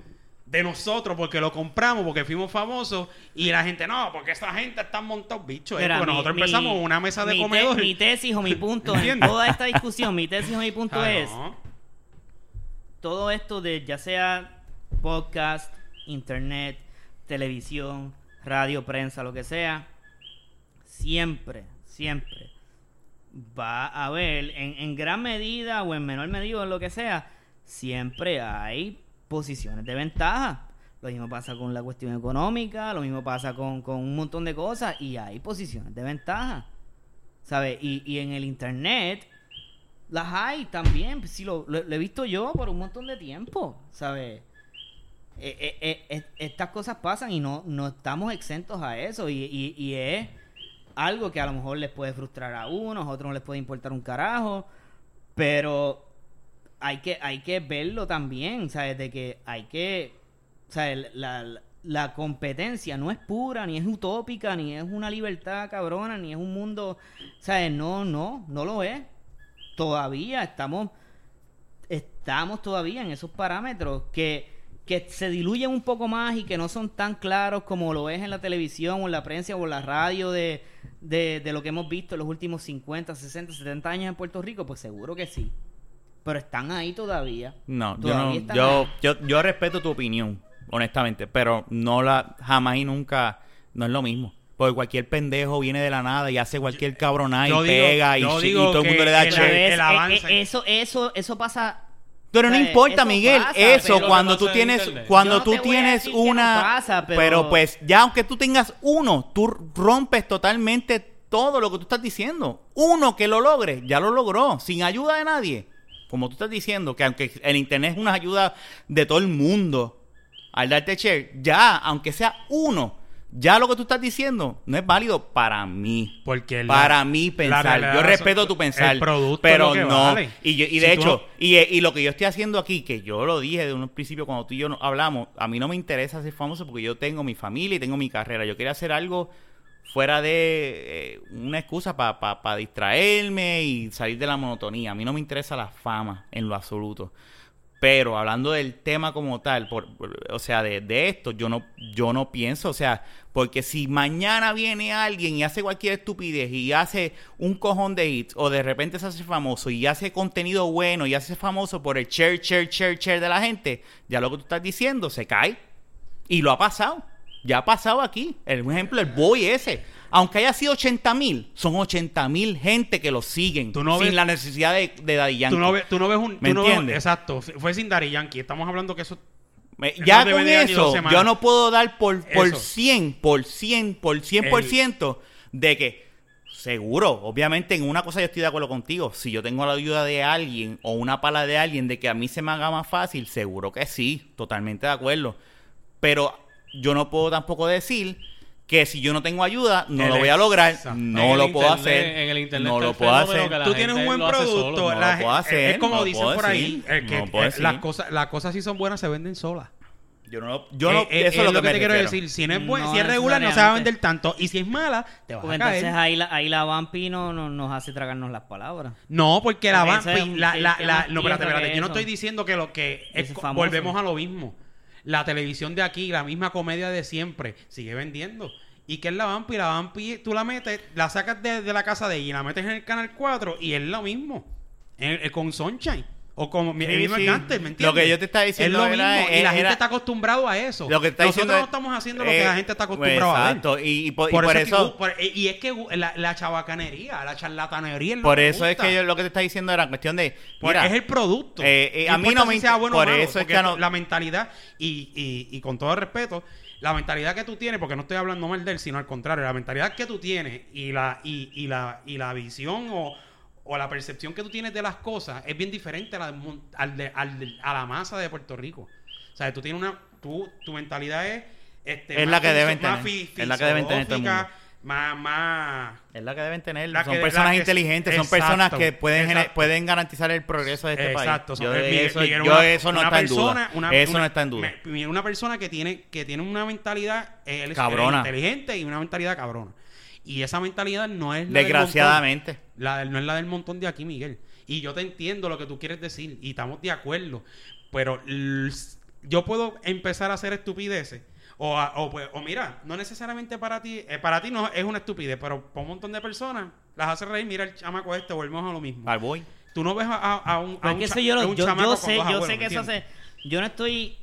de nosotros porque lo compramos, porque fuimos famosos y la gente, no, porque esa gente está montados bichos. eh, porque mi- nosotros mi- empezamos una mesa de mi te- comedor. mi tesis o mi punto en toda esta discusión, mi tesis o mi punto Ah, es todo esto de ya sea podcast, internet, televisión, radio, prensa, lo que sea, siempre, siempre va a haber, en, en gran medida o en menor medida o lo que sea, siempre hay posiciones de ventaja. Lo mismo pasa con la cuestión económica, lo mismo pasa con, con un montón de cosas y hay posiciones de ventaja. ¿Sabes? Y, y en el internet las hay también. Sí, lo, he visto yo por un montón de tiempo. ¿Sabes? Eh, eh, eh, estas cosas pasan y no, no estamos exentos a eso. Y, y- y es algo que a lo mejor les puede frustrar a unos, a otros no les puede importar un carajo. Pero hay que, hay que verlo también, ¿sabes? De que hay que. ¿Sabes? La, la- la competencia no es pura, ni es utópica, ni es una libertad cabrona, ni es un mundo. ¿Sabes? No, no, no lo es. Todavía estamos. Estamos todavía en esos parámetros que, que se diluyen un poco más y que no son tan claros como lo es en la televisión o en la prensa o en la radio de, de, de lo que hemos visto en los últimos 50, 60, 70 años en Puerto Rico, pues seguro que sí. Pero están ahí todavía. No, yo no, yo, yo, yo respeto tu opinión, honestamente, pero no la, jamás y nunca, no es lo mismo. Porque cualquier pendejo viene de la nada y hace cualquier cabronada y digo- pega y, todo el que mundo le da che. ves, el eh, avance. eh, eso, eso, eso pasa. Pero no importa, Eso Miguel, pasa, eso cuando tú tienes, cuando no tú tienes no una, pasa, pero- pero pues ya aunque tú tengas uno, tú rompes totalmente todo lo que tú estás diciendo. Uno que lo logre, ya lo logró, sin ayuda de nadie. Como tú estás diciendo, que aunque el internet es una ayuda de todo el mundo, al darte share, ya, aunque sea uno, ya lo que tú estás diciendo no es válido para mí. Porque la- para mí pensar. Yo respeto tu pensar. el producto es pero lo que no. vale. Y, yo- y de hecho, y, y lo que yo estoy haciendo aquí, que yo lo dije de un principio cuando tú y yo hablamos, a mí no me interesa ser famoso porque yo tengo mi familia y tengo mi carrera. Yo quería hacer algo fuera de eh, una excusa para distraerme y salir de la monotonía. A mí no me interesa la fama en lo absoluto. Pero hablando del tema como tal, por, o sea, de, de esto, yo no, yo no pienso, o sea, porque si mañana viene alguien y hace cualquier estupidez y hace un cojón de hits, o de repente se hace famoso y hace contenido bueno y hace famoso por el share, share, share, share de la gente, ya lo que tú estás diciendo se cae. Y lo ha pasado. Ya ha pasado aquí. El un ejemplo, el boy ese. Aunque haya sido 80 mil, son 80 mil gente que lo siguen. Tú no sin ves- la necesidad de, de Daddy Yankee. Tú no, ves, tú no ves un... ¿Me tú no ves- entiendes? exacto. Fue sin Dari Yankee. Estamos hablando que eso... Me- ya no con eso, yo no puedo dar por, por Eso. 100, por 100, por 100% de que, seguro, obviamente en una cosa yo estoy de acuerdo contigo, si yo tengo la ayuda de alguien o una pala de alguien de que a mí se me haga más fácil, seguro que sí, totalmente de acuerdo. Pero yo no puedo tampoco decir que si yo no tengo ayuda, no El lo voy a lograr, exacto. no En lo puedo internet- hacer, en el internet no lo puedo hacer. Tú tienes un buen lo producto. solo. No la lo puedo hacer, es como no lo dicen por ahí. decir, que, no lo eh, las, cosas, las cosas si son buenas se venden solas. Yo no, yo no, Eh, eh, eso es lo que, te quiero decir. Si no es, buen- No si es regular, no se va a vender tanto. Y si es mala, te vas Pues a entonces caer. ahí la, ahí la vampi no, no- nos hace tragarnos las palabras. No, porque la un- la, la, no, espérate, espérate. Yo no estoy diciendo que lo que. es volvemos a lo mismo. La televisión de aquí, la misma comedia de siempre, sigue vendiendo. ¿Y qué es la vampi? La vampi, tú la metes, la sacas de, de la casa de ella y la metes en el canal 4 y es lo mismo. En- eh, con Sunshine. O como mi- Sí, ¿me entiendes? Lo que yo te estaba diciendo Es lo era- mismo. y la era- gente está acostumbrado a eso. Lo que está Nosotros diciendo no es- estamos haciendo lo que eh, la gente está acostumbrado a ver. Exacto, y, y por, y Por, eso, es que- eso, por- y es que la, la chabacanería, la charlatanería es por que eso es que yo lo que te está diciendo era cuestión de, mira, es el producto. eh, eh, a mí no me si sea bueno o por malo, eso es que no- la mentalidad y, y, y con todo respeto, la mentalidad que tú tienes, porque no estoy hablando mal de él, sino al contrario, la mentalidad que tú tienes y la y, y la y la visión o, o la percepción que tú tienes de las cosas es bien diferente a la, al de- al de- a la masa de Puerto Rico. O sea, tú tienes una tú, tu mentalidad es este, Es más la que deben más tener. Es la que deben tener todo el mundo. más más es la que deben tener, La son que- personas inteligentes, son exacto, personas que pueden gener- exacto. pueden garantizar el progreso de este Exacto. país. Yo, de Miguel- eso, yo una- eso no está en duda. persona- una- eso una- no está en duda. me- una persona que tiene que tiene una mentalidad él es- Cabrona. él es inteligente y una mentalidad cabrona. Y esa mentalidad no es la del Desgraciadamente. montón. La del- no es la del montón de aquí, Miguel. Y yo te entiendo lo que tú quieres decir y estamos de acuerdo. Pero yo puedo empezar a hacer estupideces. O, a- o, pues, o mira, no necesariamente para ti, eh, para ti no es una estupidez, pero para un montón de personas las hace reír. Mira el chamaco este, volvemos a lo mismo. Al boy. Tú no ves a, a- a un, a un cha- yo, a lo- un yo, chamaco yo con sé, dos yo abuelos, sé que ¿me eso hace. Yo no estoy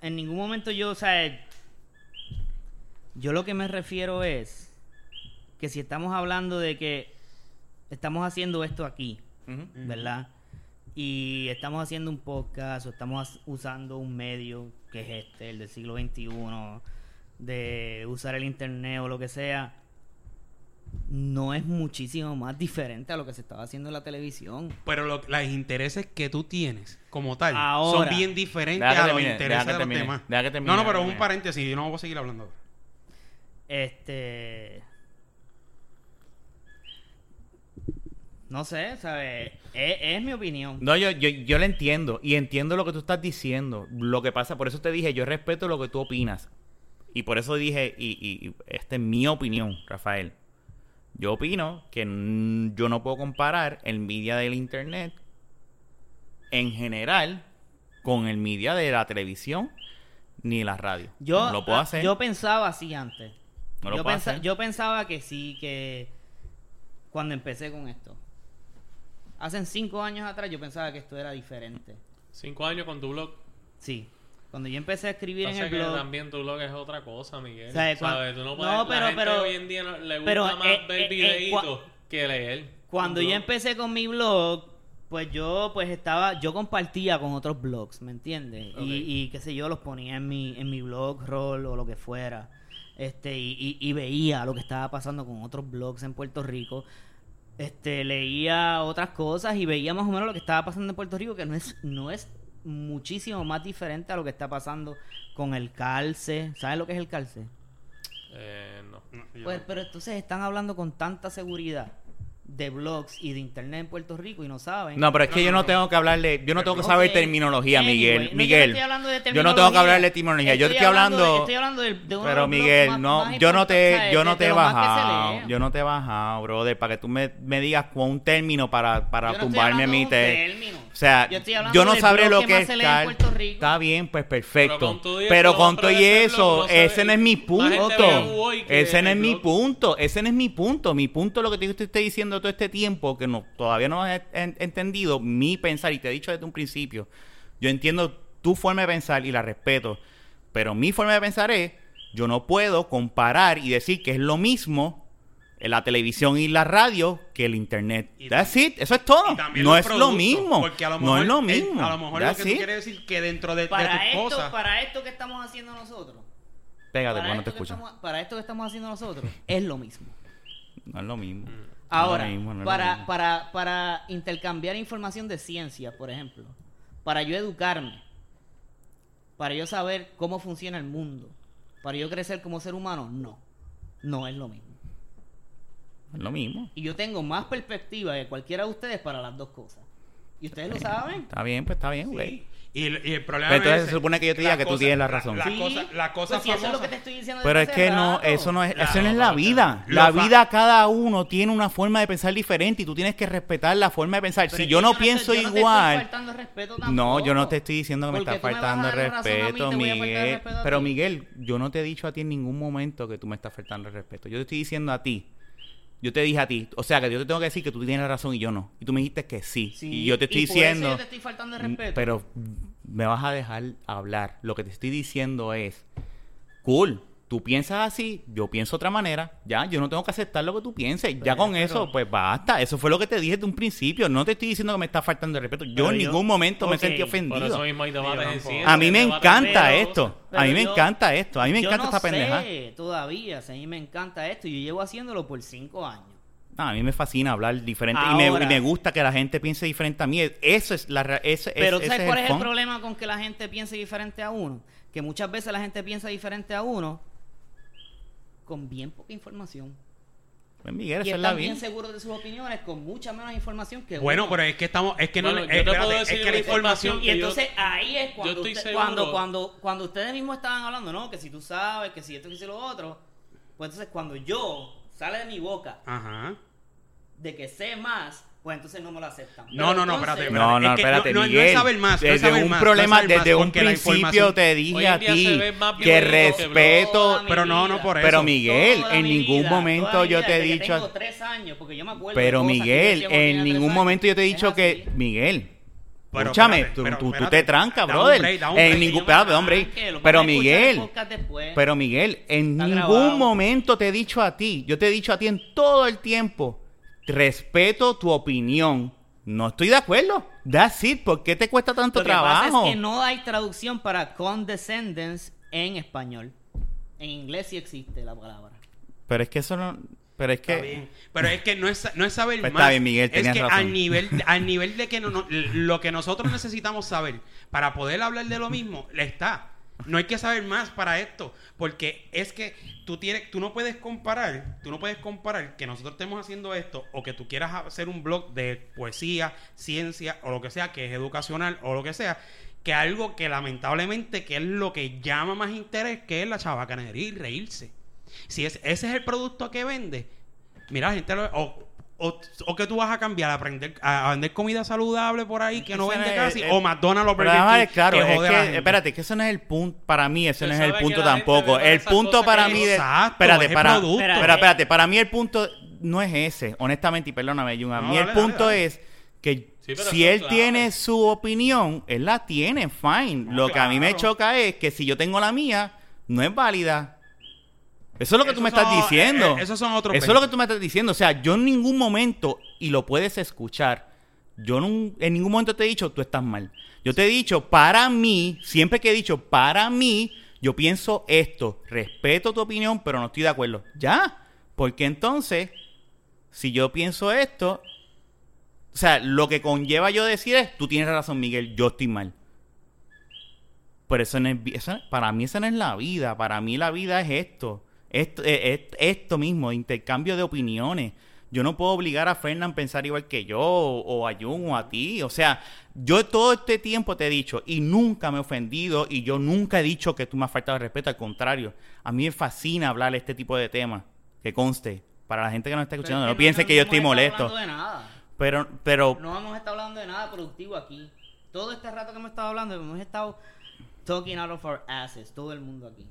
en ningún momento yo, o sea, yo lo que me refiero es que si estamos hablando de que estamos haciendo esto aquí. ¿verdad? Y estamos haciendo un podcast o estamos usando un medio que es este, el del siglo XXI, de usar el internet o lo que sea, no es muchísimo más diferente a lo que se estaba haciendo en la televisión. Pero lo- los intereses que tú tienes como tal Ahora. son bien diferentes a los intereses de los termine, demás. no, no, pero un paréntesis, yo no voy a seguir hablando. Este. No sé, ¿sabes? Es, es mi opinión. No, yo, yo, yo lo entiendo y entiendo lo que tú estás diciendo. Lo que pasa, por eso te dije, yo respeto lo que tú opinas. Y por eso dije, y, y, y esta es mi opinión, Rafael. Yo opino que yo no puedo comparar el media del internet en general con el media de la televisión ni la radio. Yo, no lo puedo hacer. yo pensaba así antes. No lo yo, puedo pensa- hacer. yo pensaba que sí, que cuando empecé con esto. Hace cinco años atrás yo pensaba que esto era diferente. Cinco años con tu blog. Sí. Cuando yo empecé a escribir en el que blog. también tu blog es otra cosa, Miguel. ¿Sabes? Tú no, no, puedes, la pero- gente pero- hoy en día no- le gusta pero, más eh, ver eh, eh, videitos que leer. Cuando yo empecé con mi blog, pues yo pues estaba, yo compartía con otros blogs, ¿me entiendes? Y, y qué sé yo, los ponía en mi, en mi blog roll o lo que fuera. Este, y, y- y veía lo que estaba pasando con otros blogs en Puerto Rico. Este, leía otras cosas y veía más o menos lo que estaba pasando en Puerto Rico, que no es, no es muchísimo más diferente a lo que está pasando con el calce. ¿Sabes lo que es el calce? Eh, no. Pues, pero entonces están hablando con tanta seguridad de blogs y de internet en Puerto Rico y no saben. No, pero es que yo no tengo que hablarle, yo no tengo que saber terminología, Anyway, Miguel. no, yo no Miguel, estoy hablando de yo no tengo que hablarle de terminología. Yo estoy hablando, Estoy hablando de, de uno de pero Miguel, más- no, más yo no te, yo no te he bajado, yo no te he bajado, brother, para que tú me, me digas con un término para, para tumbarme a mí. te- término. o sea, Yo yo no sabré lo que es. Está bien, pues perfecto. Pero con todo y eso, ese no es mi punto. Ese no es mi punto. Ese no es mi punto. Mi punto, lo que te estoy diciendo todo este tiempo, que no, todavía no has en- entendido mi pensar, y te he dicho desde un principio. Yo entiendo tu forma de pensar y la respeto. Pero mi forma de pensar es, yo no puedo comparar y decir que es lo mismo en la televisión y la radio que el internet. Y That's it. Eso es todo. Y también No es lo mismo. Porque a lo no es lo mismo. a lo mejor lo That's que tú quieres decir que dentro de, de para tus esto, cosas. para esto que estamos haciendo nosotros. Pégate, para cuando te estamos- para esto que estamos haciendo nosotros es lo mismo. No es lo mismo. Ahora, No mismo, no para, para, para intercambiar información de ciencia, por ejemplo, para yo educarme, para yo saber cómo funciona el mundo, para yo crecer como ser humano, no, no es lo mismo. Es lo mismo. Y yo tengo más perspectiva que cualquiera de ustedes para las dos cosas. Y ustedes lo saben. Está bien, pues está bien, güey. Sí. Y, el, y el problema Pero entonces es se supone que yo te diga que tú cosa- tienes la razón. La, Sí, cosa, la cosa pues si eso es lo famosa- que te estoy diciendo Pero es que no, eso no es, Claro, eso no es la vida. La vida cada uno tiene una forma de pensar diferente y tú tienes que respetar la forma de pensar. Pero si yo no te- pienso yo no te estoy igual, faltando respeto no, yo no te estoy diciendo que me estás tú faltando mí, respeto, el Miguel. respeto Pero. Miguel, yo no te he dicho a ti en ningún momento que tú me estás faltando el respeto. Yo te estoy diciendo a ti. Yo te dije a ti, o sea, que yo te tengo que decir que tú tienes la razón y yo no. Y tú me dijiste que sí. Sí, y yo te estoy y por eso diciendo... yo te estoy faltando el Mm, respeto. Pero me vas a dejar hablar. Lo que te estoy diciendo es, cool, tú piensas así, yo pienso otra manera. Ya, yo no tengo que aceptar lo que tú pienses. ya con pero- eso, pues basta. Eso fue lo que te dije desde un principio. No te estoy diciendo que me está faltando el respeto. Yo Pero en yo- ningún momento me sentí Por eso ofendido. mismo hay. A mí me encanta en esto. A mí me encanta esto. A mí me yo encanta no esta pendeja. todavía, si a mí me encanta esto. Yo llevo haciéndolo por cinco años. A mí me fascina hablar diferente y me, y gusta que la gente piense diferente a mí. Eso es la ese, Pero ese ¿sabes es cuál es el problema con que la gente piense diferente a uno? Que muchas veces la gente piensa diferente a uno con bien poca información. Pues Miguel, Y esa es la están bien vida. seguros de sus opiniones con mucha menos información que Bueno, uno. pero es que estamos, es que no, Bueno, espérate, es decir que la información Y yo- entonces ahí es cuando, estoy usted- seguro- cuando, cuando, cuando ustedes mismos estaban hablando, ¿no? Que si tú sabes, que si esto, que si lo otro. Pues entonces cuando yo sale de mi boca Ajá. de que sé más, pues entonces no me lo aceptan. No, no, no, entonces- espérate, No, no, Es que espérate, no- no- no es Miguel. saber más, desde saber un más, no es problema, saber más, desde un principio te dije a ti que respeto. Pero no, no por Pero eso. Miguel, Toda en ningún vida, momento yo te he dicho. Tengo tres años, porque yo me acuerdo de Pero Miguel, en ningún momento yo te he dicho que. Miguel, Pero Escúchame, espérate, tú, pero tú- te trancas, brother. break, en ningún hombre. Pero Miguel, pero Miguel, en ningún momento te he dicho a ti, yo te he dicho a ti en todo el tiempo, respeto tu opinión. No estoy de acuerdo. That's it. ¿Por qué te cuesta tanto Lo que pasa trabajo? es que no hay traducción para condescendence en español. En inglés sí existe la palabra. Pero es que eso no. Pero es Está que. bien. Pero es que no es, no es saber Pues más. está bien, Miguel, es que razón. al nivel, al nivel de que no- no- lo que nosotros necesitamos saber para poder hablar de lo mismo, le está. No hay que saber más para esto. Porque es que tú tienes, tú no puedes comparar, tú no puedes comparar que nosotros estemos haciendo esto o que tú quieras hacer un blog de poesía, ciencia o lo que sea, que es educacional o lo que sea, que algo que lamentablemente que es lo que llama más interés, que es la chabacanería y reírse. Si es, ese es el producto que vende, mira, la gente lo- o, o, o que tú vas a cambiar a, aprender, a, vender comida saludable por ahí que no vende es- casi, o McDonald's o Burger King, claro, que es que, espérate, que ese no es el punto, para mí ese no es el punto tampoco. El punto para mí de... Exacto, espérate, es para, espérate, para mí el punto no es ese, honestamente, y perdóname, Jun, a No, mí dale, el punto dale, dale. es que Sí, si él claro. tiene su opinión, él la tiene, fine. No, Lo que a mí me choca es que si yo tengo la mía, no es válida. Eso es lo que tú me estás diciendo. eh, esos son otros Eso es lo que tú me estás diciendo. O sea, yo en ningún momento, y lo puedes escuchar, yo en ningún momento te he dicho, tú estás mal. Yo te he dicho, para mí, siempre que he dicho, para mí, yo pienso esto. Respeto tu opinión, pero no estoy de acuerdo. Ya. Porque entonces, si yo pienso esto, o sea, lo que conlleva yo decir es, tú tienes razón, Miguel, yo estoy mal. Pero eso no es, eso- para mí esa no es la vida. Para mí la vida es esto. Esto, eh, es- esto mismo, intercambio de opiniones. Yo no puedo obligar a Fernán a pensar igual que yo, o, o a Jun, o a ti. O sea, yo todo este tiempo te he dicho, y nunca me he ofendido, y yo nunca he dicho que tú me has faltado de respeto. Al contrario, a mí me fascina hablar este tipo de temas. Que conste, para la gente que nos está escuchando, es no que piense no que yo estoy molesto. hablando de nada. Pero, pero, No hemos estado hablando de nada productivo aquí. Todo este rato que hemos estado hablando, hemos estado talking out of our asses, todo el mundo aquí.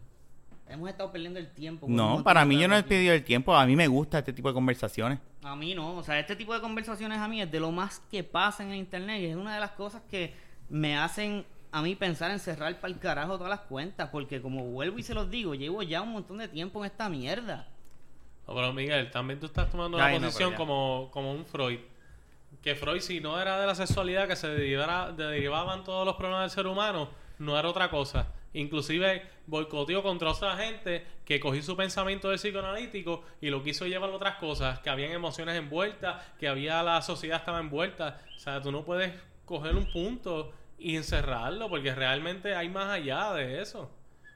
Hemos estado perdiendo el tiempo. no, para mí yo no he pedido el tiempo. A mí me gusta este tipo de conversaciones. A mí no, o sea, este tipo de conversaciones a mí es de lo más que pasa en internet y es una de las cosas que me hacen a mí pensar en cerrar para el carajo todas las cuentas, porque como vuelvo y se los digo, llevo ya un montón de tiempo en esta mierda. No, pero Miguel, también tú estás tomando una Ay, no, posición como, como un Freud. Que Freud, si no era de la sexualidad que se derivara- derivaban todos los problemas del ser humano, no era otra cosa. Inclusive boicoteó contra otra gente que cogió su pensamiento del psicoanalítico y lo quiso llevar a otras cosas, que habían emociones envueltas, que había la sociedad estaba envuelta. O sea, tú no puedes coger un punto y encerrarlo, porque realmente hay más allá de eso.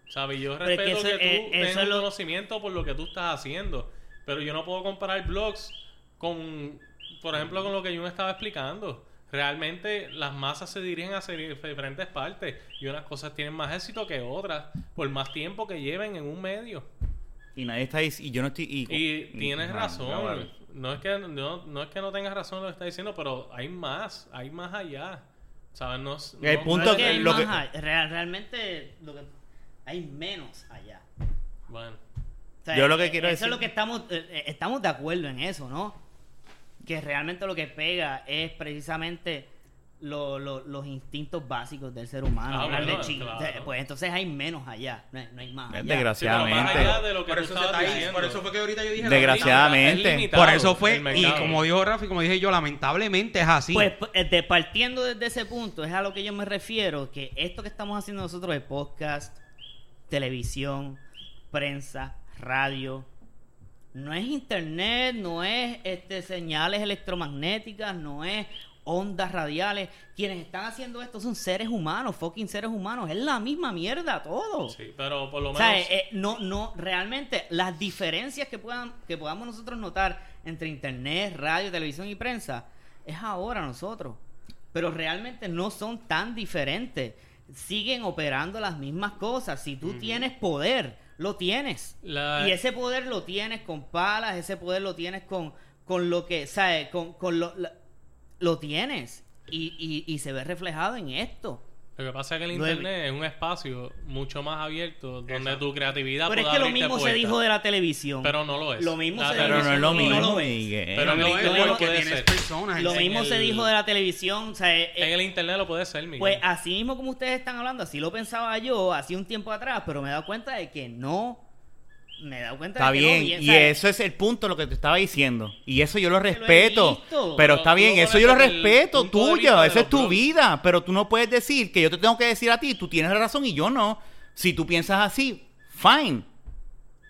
¿Sabes? Yo que respeto que, tú eh, tengas lo- conocimiento por lo que tú estás haciendo. Pero yo no puedo comparar blogs con, por ejemplo, con lo que Jun estaba explicando. Realmente las masas se dirigen hacia diferentes partes y unas cosas tienen más éxito que otras por más tiempo que lleven en un medio. Y nadie está ahí. Y yo no estoy. Y, Y tienes razón. no, vale. No es que no, no es que no tengas razón en lo que estás diciendo, pero hay más, hay más allá. ¿Sabes? No, el no- punto No es no que es hay lo más que- allá, real- realmente lo que hay menos allá. Bueno. O sea, Yo lo que eh, quiero eso decir- es lo que estamos eh, eh, estamos de acuerdo en eso, ¿no? Que realmente lo que pega es precisamente lo- lo- los instintos básicos del ser humano. Ah, hablar de bueno, chi- claro. de- Pues entonces hay menos allá, no hay, no hay más. Allá. desgraciadamente. Sí, pero más allá de lo que Por eso, se estabas está ahí, por eso fue que ahorita yo dije... Desgraciadamente. Es limitado Por eso fue, y como dijo Rafi, como dije yo, lamentablemente es así. Pues p- de- partiendo desde ese punto, es a lo que yo me refiero, que esto que estamos haciendo nosotros de podcast, televisión, prensa, radio, no es internet, no es este señales electromagnéticas, no es ondas radiales. Quienes están haciendo esto son seres humanos, fucking seres humanos. Es la misma mierda todo. Sí, pero por lo O menos... sea, eh, no, no, realmente las diferencias que puedan, que podamos nosotros notar entre internet, radio, televisión y prensa, es ahora nosotros. Pero realmente no son tan diferentes. Siguen operando las mismas cosas. Si tú tienes poder, lo tienes. La- Y ese poder lo tienes con palas, ese poder lo tienes con, con lo que, ¿sabes? Con, con lo, la- lo tienes. Y, y, y se ve reflejado en esto. Lo que pasa es que el Nueve. internet es un espacio mucho más abierto donde Exacto. tu creatividad Pero es puede que lo abrirte mismo se puertas. dijo de la televisión. Pero no lo es. Lo mismo La se Pero dijo no es lo mismo. lo ves. Miguel. Pero en No es internet porque puede tienes ser. personas. Lo en mismo el- se dijo de la televisión. O sea, eh, En el internet lo puede ser, Miguel. Pues así mismo como ustedes están hablando, así lo pensaba yo hace un tiempo atrás, pero me he dado cuenta de que no. Dado cuenta Está de que bien, no. bien, y ¿sabes? eso es el punto lo que te estaba diciendo. Y eso yo lo respeto. visto. Pero está bien, eso yo lo respeto, tuyo, eso es tu vida. Pero tú no puedes decir que yo te tengo que decir a ti, tú tienes razón y yo no. Si tú piensas así, fine.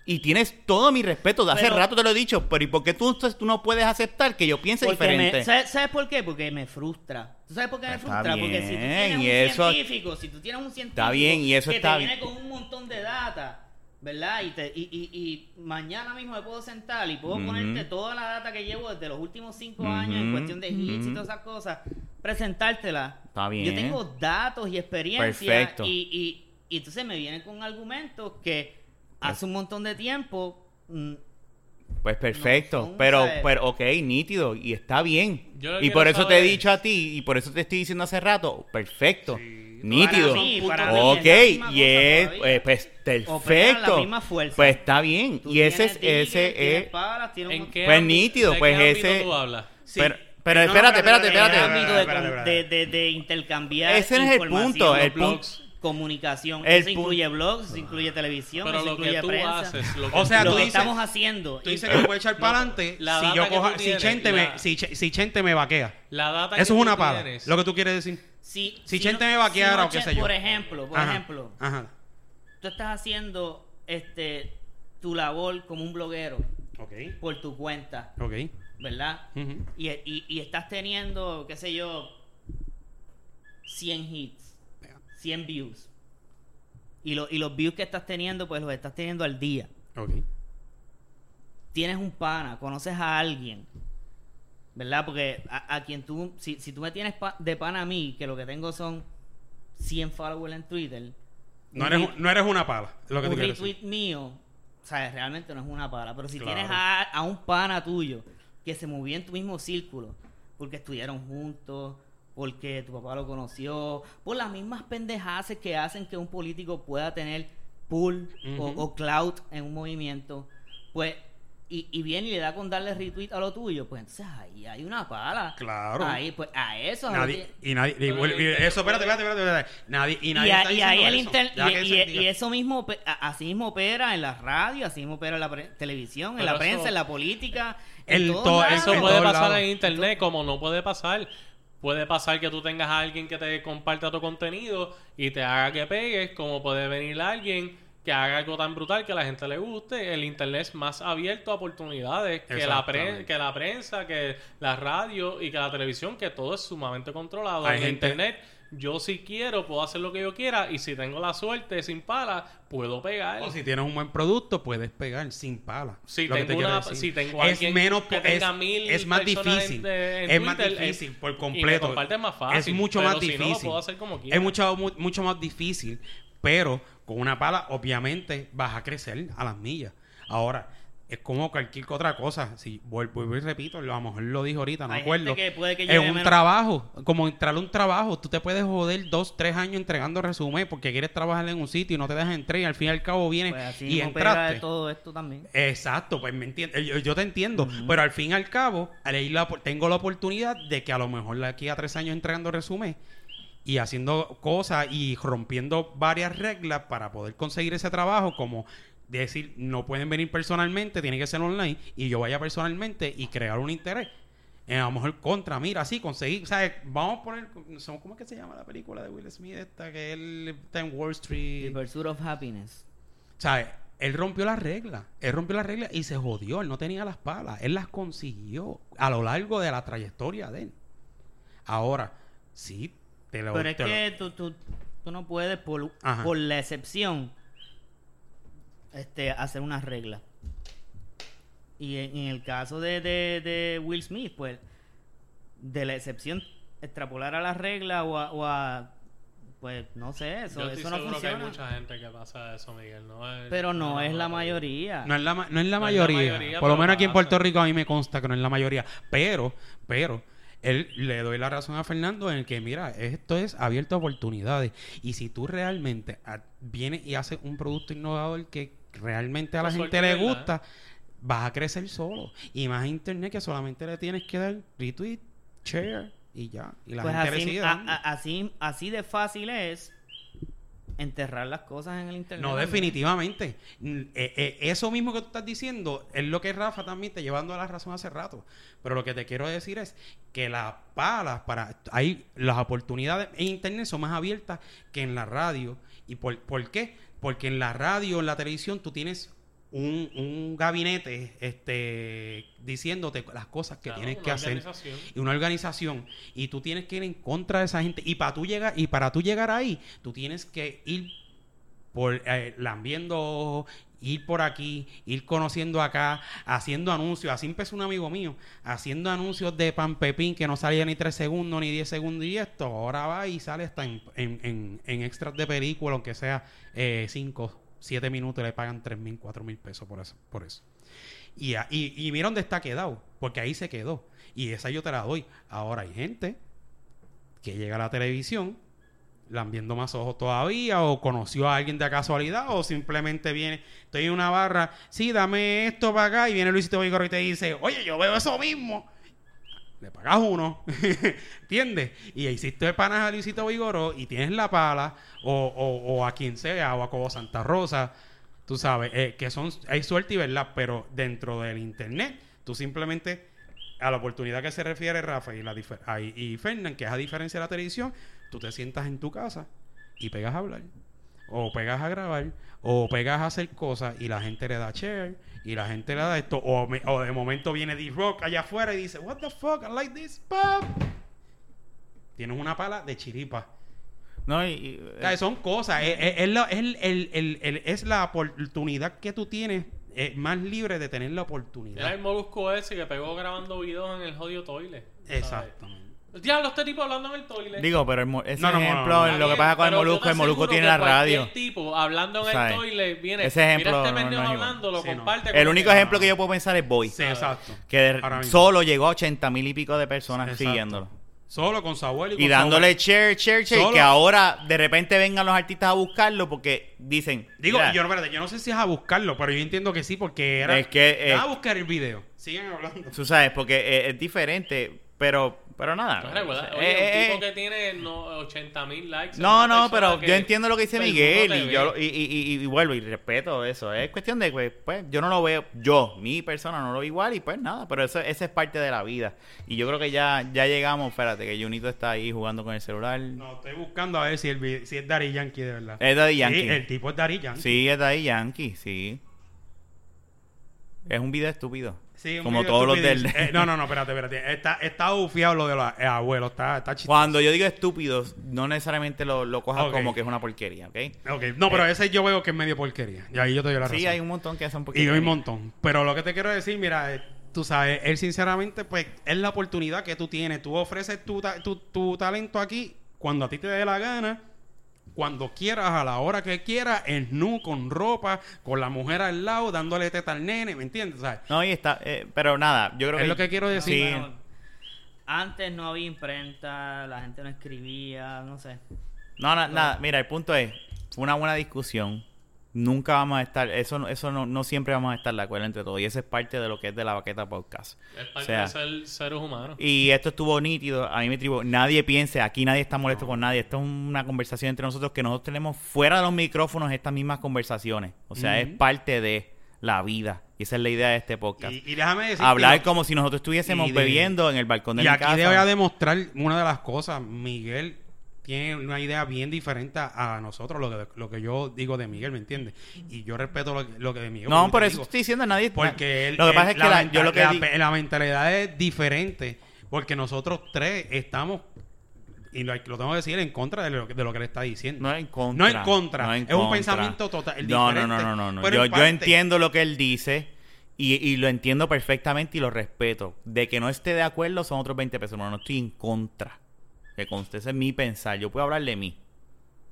Y tienes todo mi respeto, de hace Pero- rato te lo he dicho, pero ¿y por qué tú, tú no puedes aceptar que yo piense Porque me- diferente? ¿sabes, sabes por qué? Porque me frustra. ¿Tú sabes por qué me Está frustra? Porque si tú bien, tienes un eso- científico, si tú tienes un científico Está bien, y eso que está te bien. viene con un montón de data, ¿verdad? Y, te, y, y, y mañana mismo me puedo sentar y puedo ponerte toda la data que llevo desde los últimos cinco años en cuestión de hits y todas esas cosas, presentártela. Está bien. Yo tengo datos y experiencia Perfecto. y, y, y entonces me vienen con argumentos que hace un montón de tiempo mm, Pues perfecto, No, son, pero, ¿sabes? pero, ok, nítido, y está bien. Y por eso te he dicho a ti, y por eso te estoy diciendo hace rato, perfecto, Sí, nítido. Para mí, para puntos mí Ok, es la misma y es, eh, pues, perfecto. misma fuerza. Pues está bien, Tú y ese es, ese es, palas, tienes un ¿En qué Pues nítido, pues ese- tú hablas? Sí. pero, pero No, espérate, espérate, espérate. el ámbito de, Espérate, de, de, de intercambiar Ese es el punto, el punto- blogs, comunicación. El eso incluye blogs, eso incluye televisión, Pero eso lo incluye que tú prensa. haces, lo que O sea, tú lo tú que dices- estamos haciendo. Tú dices que puedo echar para adelante la si yo coja, si Chente la- me, si, si Chente me vaquea. La data Eso que es una pala. Lo que tú quieres decir. Si, si Chente me vaqueara o qué sé yo. Por ejemplo, por Ajá, ejemplo, Ajá. tú estás haciendo este tu labor como un bloguero Ok. por tu cuenta, Ok. ¿verdad? Y, y estás teniendo, qué sé yo, 100 hits, 100 views. Y, lo- y los views que estás teniendo, pues los estás teniendo al día. Ok. Tienes un pana, conoces a alguien, ¿verdad? Porque a, a quien tú, si, si tú me tienes pa- de pana a mí, que lo que tengo son 100 followers en Twitter, No eres, no eres una pala. Lo que un te quiero decir. retweet mío, o sea, realmente no es una pala, pero si Claro. tienes a, a un pana tuyo que se movía en tu mismo círculo, porque estudiaron juntos, porque tu papá lo conoció, por las mismas pendejadas que hacen que un político pueda tener pull o- o, clout en un movimiento, pues, y, y viene y le da con darle retweet a lo tuyo, pues entonces ahí hay una pala. Claro. Ahí, pues a eso Nadie, y nadie, y eso, espérate, espérate, espérate, espérate. Nadie, y nadie está y ahí el eso. inter- y, eso mismo así mismo opera en la radio así mismo opera en la pre- televisión en la eso- prensa en la política en El todos to- lados. Eso en puede pasar en internet como no puede pasar. Puede pasar que tú tengas a alguien que te comparta tu contenido y te haga que pegues, como puede venir alguien que haga algo tan brutal que a la gente le guste. El internet es más abierto a oportunidades que la, pre- que la prensa, que la radio y que la televisión, que todo es sumamente controlado. Hay en gente- internet, yo si quiero, puedo hacer lo que yo quiera y si tengo la suerte, sin pala, puedo pegar. O si tienes un buen producto, puedes pegar sin pala. Si Lo que tengo te una- si tengo es alguien menos que es, tenga mil es más difícil. en- de- en es más difícil por y me completo. comparte más fácil, es mucho más si no, lo difícil. puedo hacer como quiera. es mucho, mu- mucho más difícil, pero con una pala, obviamente, vas a crecer a las millas. Ahora, es como cualquier otra cosa. Si vuelvo y repito, a lo mejor lo dije ahorita, no Hay me acuerdo. gente que puede que es un menos- trabajo, como entrar a un trabajo. Tú te puedes joder dos, tres años entregando resumen porque quieres trabajar en un sitio y no te dejas entrar y al fin y al cabo vienes pues así y entraste. de todo esto también Exacto, pues me entiendes. Yo, yo te entiendo, pero al fin y al cabo, ahí la- tengo la oportunidad de que a lo mejor aquí a tres años entregando resumen y haciendo cosas y rompiendo varias reglas para poder conseguir ese trabajo, como decir, no pueden venir personalmente, tiene que ser online, y yo vaya personalmente y crear un interés. Eh, a lo mejor contra, mira, sí, conseguí, ¿sabes? Vamos a poner, ¿cómo es que se llama la película de Will Smith esta? Que él está en Wall The Street. Pursuit of Happiness ¿Sabes? Él rompió las reglas. Él rompió las reglas y se jodió. Él no tenía las palas. Él las consiguió a lo largo de la trayectoria de él. Ahora, sí, te lo. pero es te lo- que tú, tú, tú no puedes por, por la excepción este hacer una regla y en, en el caso de, de, de Will Smith pues de la excepción extrapolar a la regla o a, o a- pues no sé eso Yo estoy eso no seguro que hay funciona mucha gente que pasa eso, Miguel. No es- pero no es la mayoría No es la, no es la No es la mayoría. mayoría, Por lo menos aquí en. Puerto Rico a mí me consta que no es la mayoría. Pero, pero, él le doy la razón a Fernando en el que, mira, esto es abierto a oportunidades. Y si tú realmente a- vienes y haces un producto innovador que realmente a la gente le ¿verdad? gusta, vas a crecer solo. Y más internet que solamente le tienes que dar retweet, share y ya. Y la Pues gente le así, sigue a- dando. a- así, así de fácil es enterrar las cosas en el internet. No, definitivamente. Mm, eh, eh, eso mismo que tú estás diciendo es lo que Rafa también te llevando a la razón hace rato. Pero lo que te quiero decir es que las palas para hay las oportunidades en internet son más abiertas que en la radio. ¿Y por, por qué? Porque en la radio, en la televisión, tú tienes un, un gabinete este, diciéndote las cosas que Claro, tienes que hacer y una organización y tú tienes que ir en contra de esa gente. Y para tú llegar y para tú llegar ahí tú tienes que ir por eh, lambiendo ir por aquí ir conociendo acá haciendo anuncios. Así empezó un amigo mío haciendo anuncios de pan pepín que no salía ni 3 segundos ni 10 segundos y esto ahora va y sale hasta en, en, en- en extras de película aunque sea 5 7 minutos y le pagan 3 mil 4 mil pesos por eso por eso y, y, y mira dónde está quedado, porque ahí se quedó. Y esa yo te la doy. Ahora hay gente que llega a la televisión, viendo más ojos todavía, o conoció a alguien de casualidad, o simplemente viene, estoy en una barra, sí, dame esto para acá, y viene Luisito Vigoro y te dice, oye, yo veo eso mismo. Le pagas uno, ¿entiendes? Y hiciste panas a Luisito Vigoro y tienes la pala, o, o, o a quien sea, o a Cobo Santa Rosa, tú sabes, eh, que son, hay suerte y verdad, pero dentro del internet, tú simplemente, a la oportunidad que se refiere Rafa y, la ahí- y Fernán, que es a diferencia de la televisión, tú te sientas en tu casa y pegas a hablar, o pegas a grabar, o pegas a hacer cosas y la gente le da share, y la gente le da esto, o, me- o de momento viene D-Rock allá afuera y dice, what the fuck, I like this, pop. Tienes una pala de chiripa. No, y, y- O sea, son cosas, es, es- es la, es el- el- el- el- es la oportunidad que tú tienes, es más libre de tener la Era oportunidad. el molusco ese que pegó grabando videos en el jodido toilet. ¿sabes? Exactamente. Diablo, este tipo hablando en el toilet. digo, pero el ese No, no, no, ejemplo, no, lo que pasa con el molusco, el molusco tiene la radio. tipo hablando en el ¿Sabes? toilet viene. Ese ejemplo mira este no- no pendejo es igual. hablando, lo Sí, no. comparte. El único que- ejemplo que yo puedo pensar es Boy. Sí, exacto. Que solo llegó a 80 mil y pico de personas Exacto. siguiéndolo. Solo con su abuelo y, con Y dándole share, share, share. Solo- Que ahora de repente vengan los artistas a buscarlo porque dicen. Digo, yo espérate, yo no sé si es a buscarlo, pero yo entiendo que sí, porque era. Es que, eh, Vas a buscar el video. Siguen hablando. Tú sabes, porque eh, es diferente. Pero, pero nada. No, recuerda, Eh, Oye, eh, un tipo eh, que tiene no, 80 mil likes. es No, no, pero yo entiendo lo que dice Miguel y yo y, y, y- y vuelvo y respeto eso. Es cuestión de que, pues, yo no lo veo, yo, mi persona no lo veo igual y pues nada, pero eso, esa es parte de la vida. Y yo creo que ya, ya llegamos, espérate, que Junito está ahí jugando con el celular. No, estoy buscando a ver si, el, si es Daddy Yankee de verdad. Es Daddy Yankee. Sí, el tipo es Daddy Yankee. Sí, es Daddy Yankee, sí. Es un video estúpido. Sí, Como todos los del... Eh, no, no, no, espérate, espérate. Está, está bufiado lo de los eh, abuelos. Está, está chistoso. Cuando yo digo estúpidos, no necesariamente lo, lo cojas como que es una porquería, ¿ok? Ok, No, pero ese yo veo que es medio porquería. Y ahí yo te doy la razón. Sí, hay un montón que hacen Y porquería. hay un montón. Pero lo que te quiero decir, mira, eh, tú sabes, él sinceramente, pues, es la oportunidad que tú tienes. Tú ofreces tu, ta- tu, tu talento aquí cuando a ti te dé la gana, cuando quieras, a la hora que quieras, en nu, con ropa, con la mujer al lado, dándole teta al nene, ¿me entiendes? ¿Sabes? No, y está, eh, pero nada, yo creo Es que... lo que quiero decir. Bueno, antes no había imprenta, la gente no escribía, no sé. No, na- nada, mira, el punto es, fue una buena discusión. Nunca vamos a estar, eso, no- eso no, no siempre vamos a estar de acuerdo entre todos. Y eso es parte de lo que es de la baqueta podcast. Es parte O sea, de ser seres humanos. Y esto estuvo nítido, a mí me tribo. Nadie piense, aquí nadie está molesto con nadie. Esto es una conversación entre nosotros que nosotros tenemos fuera de los micrófonos estas mismas conversaciones. O sea, es parte de la vida. Y esa es la idea de este podcast. Y, y déjame decir. Hablar como si nosotros estuviésemos y de- bebiendo en el balcón de Y mi aquí casa. voy a demostrar una de las cosas. Miguel tiene una idea bien diferente a nosotros, lo que, lo que yo digo de Miguel, ¿me entiendes? Y yo respeto lo, que- lo que de Miguel. no, por eso digo. estoy diciendo nadie. Porque él, lo que pasa él- es que la- menta- yo lo que la, di- pe- la mentalidad es diferente. Porque nosotros tres estamos, y lo, lo tengo que decir, en contra de lo, que- de lo que le está diciendo. No en contra. No en contra. no en es un pensamiento total. No, diferente. no, no, no, no. Yo, en yo parte- entiendo lo que él dice y, y lo entiendo perfectamente y lo respeto. De que no esté de acuerdo son otros 20 pesos. No, no estoy en contra. Que conste, ese es mi pensar. Yo puedo hablar de mí.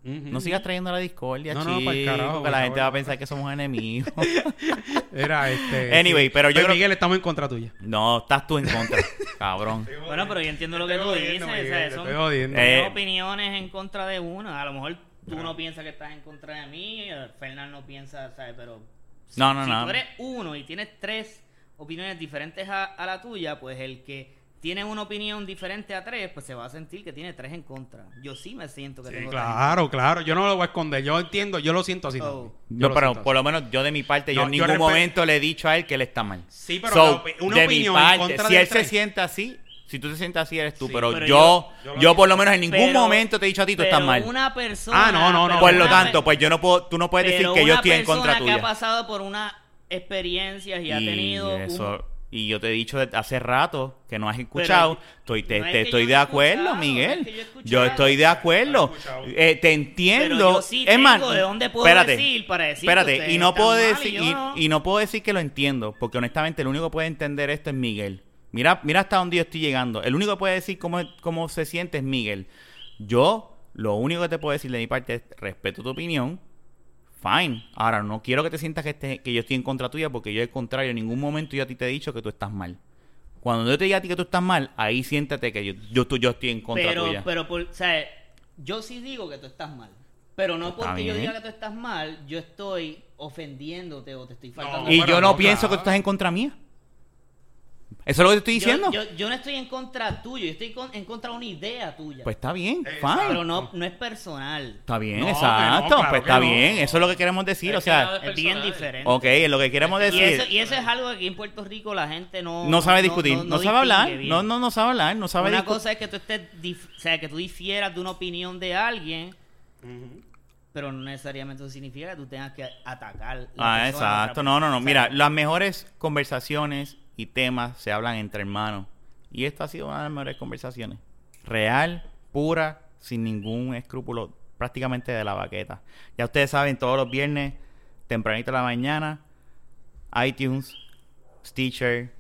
No sigas trayendo la discordia, No, no, chico, pa'l carajo, que por la gente va a pensar que somos enemigos. Era este. Anyway, pero yo creo- Miguel, estamos en contra tuya. no, estás tú en contra, cabrón. Bueno, pero yo entiendo lo que tú dices. o sea, son. Eh, opiniones en contra de una. A lo mejor tú no piensas que estás en contra de mí, eh, Fernán no piensa, ¿sabes? Pero si, No, no, si no. tú eres uno y tienes tres opiniones diferentes a, a la tuya, pues el que tiene una opinión diferente a tres, pues se va a sentir que tiene tres en contra. Yo sí me siento que Sí, tengo tres en claro, claro. Yo no lo voy a esconder. Yo entiendo, yo lo siento así Oh. Yo No, pero por así. lo menos yo de mi parte, yo en yo ningún momento le he dicho a él que él está mal. Sí, pero So, opi- una de opinión mi en parte, contra si de él se tres. siente así, si tú te sientes así, eres tú. Sí, pero, pero yo, yo- yo, yo lo por lo menos en ningún Pero- momento te he dicho a ti, tú pero estás mal. una persona... Ah, no, no, no. Por lo una tanto, pues yo no puedo, tú no puedes decir que yo una estoy en contra persona que tuya. ha pasado por unas experiencias y, ha tenido un- eso- y yo te he dicho hace rato que no has escuchado. estoy, te, no es te que estoy de he acuerdo, Miguel. no es que yo estoy de acuerdo. No. Eh, te entiendo. Sí es más, de dónde puedo espérate, decir para Espérate, y no puedo y decir yo y, no. y no puedo decir que lo entiendo, porque honestamente el único que puede entender esto es Miguel. Mira, mira hasta dónde yo estoy llegando. El único que puede decir cómo, cómo se siente es Miguel. Yo, lo único que te puedo decir de mi parte es respeto tu opinión. Fine. Ahora, no quiero que te sientas que, que yo estoy en contra tuya, porque yo, al contrario, en ningún momento yo a ti te he dicho que tú estás mal. Cuando yo te diga a ti que tú estás mal, ahí siéntate que yo, yo, tú- yo estoy en contra pero, tuya. pero por, o sea, yo sí digo que tú estás mal. Pero no Está porque yo diga que tú estás mal, yo estoy ofendiéndote o te estoy faltando. No, y yo no, no, pienso claro. que tú estás en contra mía. Eso es lo que te estoy diciendo. Yo, yo, yo no estoy en contra tuyo, yo estoy con- en contra de una idea tuya. Pues está bien, Exacto. fine. pero no, no es personal. Está bien, No, que no, exacto. claro pues está no. bien, eso es lo que queremos decir. Es o sea, Es bien diferente. ok, es lo que queremos y, decir. eso, y eso es algo que aquí en Puerto Rico la gente no... no sabe discutir, no, sabe hablar. bien. No, no, no sabe hablar, no sabe Una cosa es que tú estés, dif- o sea, que tú difieras de una opinión de alguien, pero no necesariamente eso significa que tú tengas que atacar. la Ah, exacto. No, no, no. Mira, las mejores conversaciones y temas se hablan entre hermanos. Y esta ha sido una de las mejores conversaciones. Real, pura, sin ningún escrúpulo, prácticamente de la baqueta. Ya ustedes saben, todos los viernes, tempranito de la mañana, iTunes, Stitcher,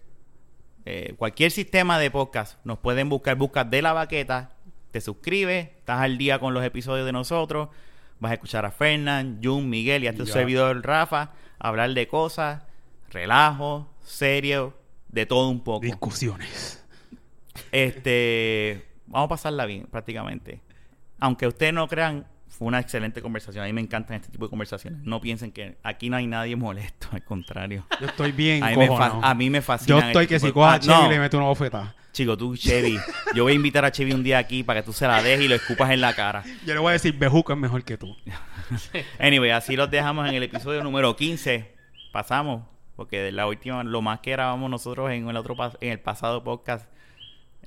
eh, cualquier sistema de podcast, nos pueden buscar, buscas de la baqueta, te suscribes, estás al día con los episodios de nosotros, vas a escuchar a Fernán, Jun, Miguel y a tu servidor Rafa, hablar de cosas, relajo, serio, de todo un poco. Discusiones. Este, vamos a pasarla bien, prácticamente. Aunque ustedes no crean, fue una excelente conversación. A mí me encantan este tipo de conversaciones. No piensen que aquí no hay nadie molesto, al contrario. Yo estoy bien A mí, me, a mí me fascina. Yo estoy que si coja a Chevy le meto una bofetada. Chico, tú, Chevy. Yo voy a invitar a Chevy un día aquí para que tú se la dejes y lo escupas en la cara. Yo le voy a decir, Bejuco es mejor que tú. Anyway, así los dejamos en el episodio número 15. Pasamos, porque de la última, lo más que grabamos nosotros en el otro en el pasado podcast,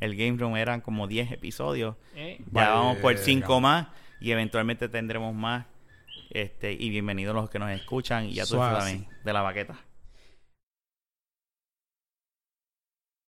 el Game Room eran como 10 episodios. eh, Ya Vale, vamos por 5 digamos. más y eventualmente tendremos más. Este, y bienvenidos los que nos escuchan y ya tú sabes de la baqueta.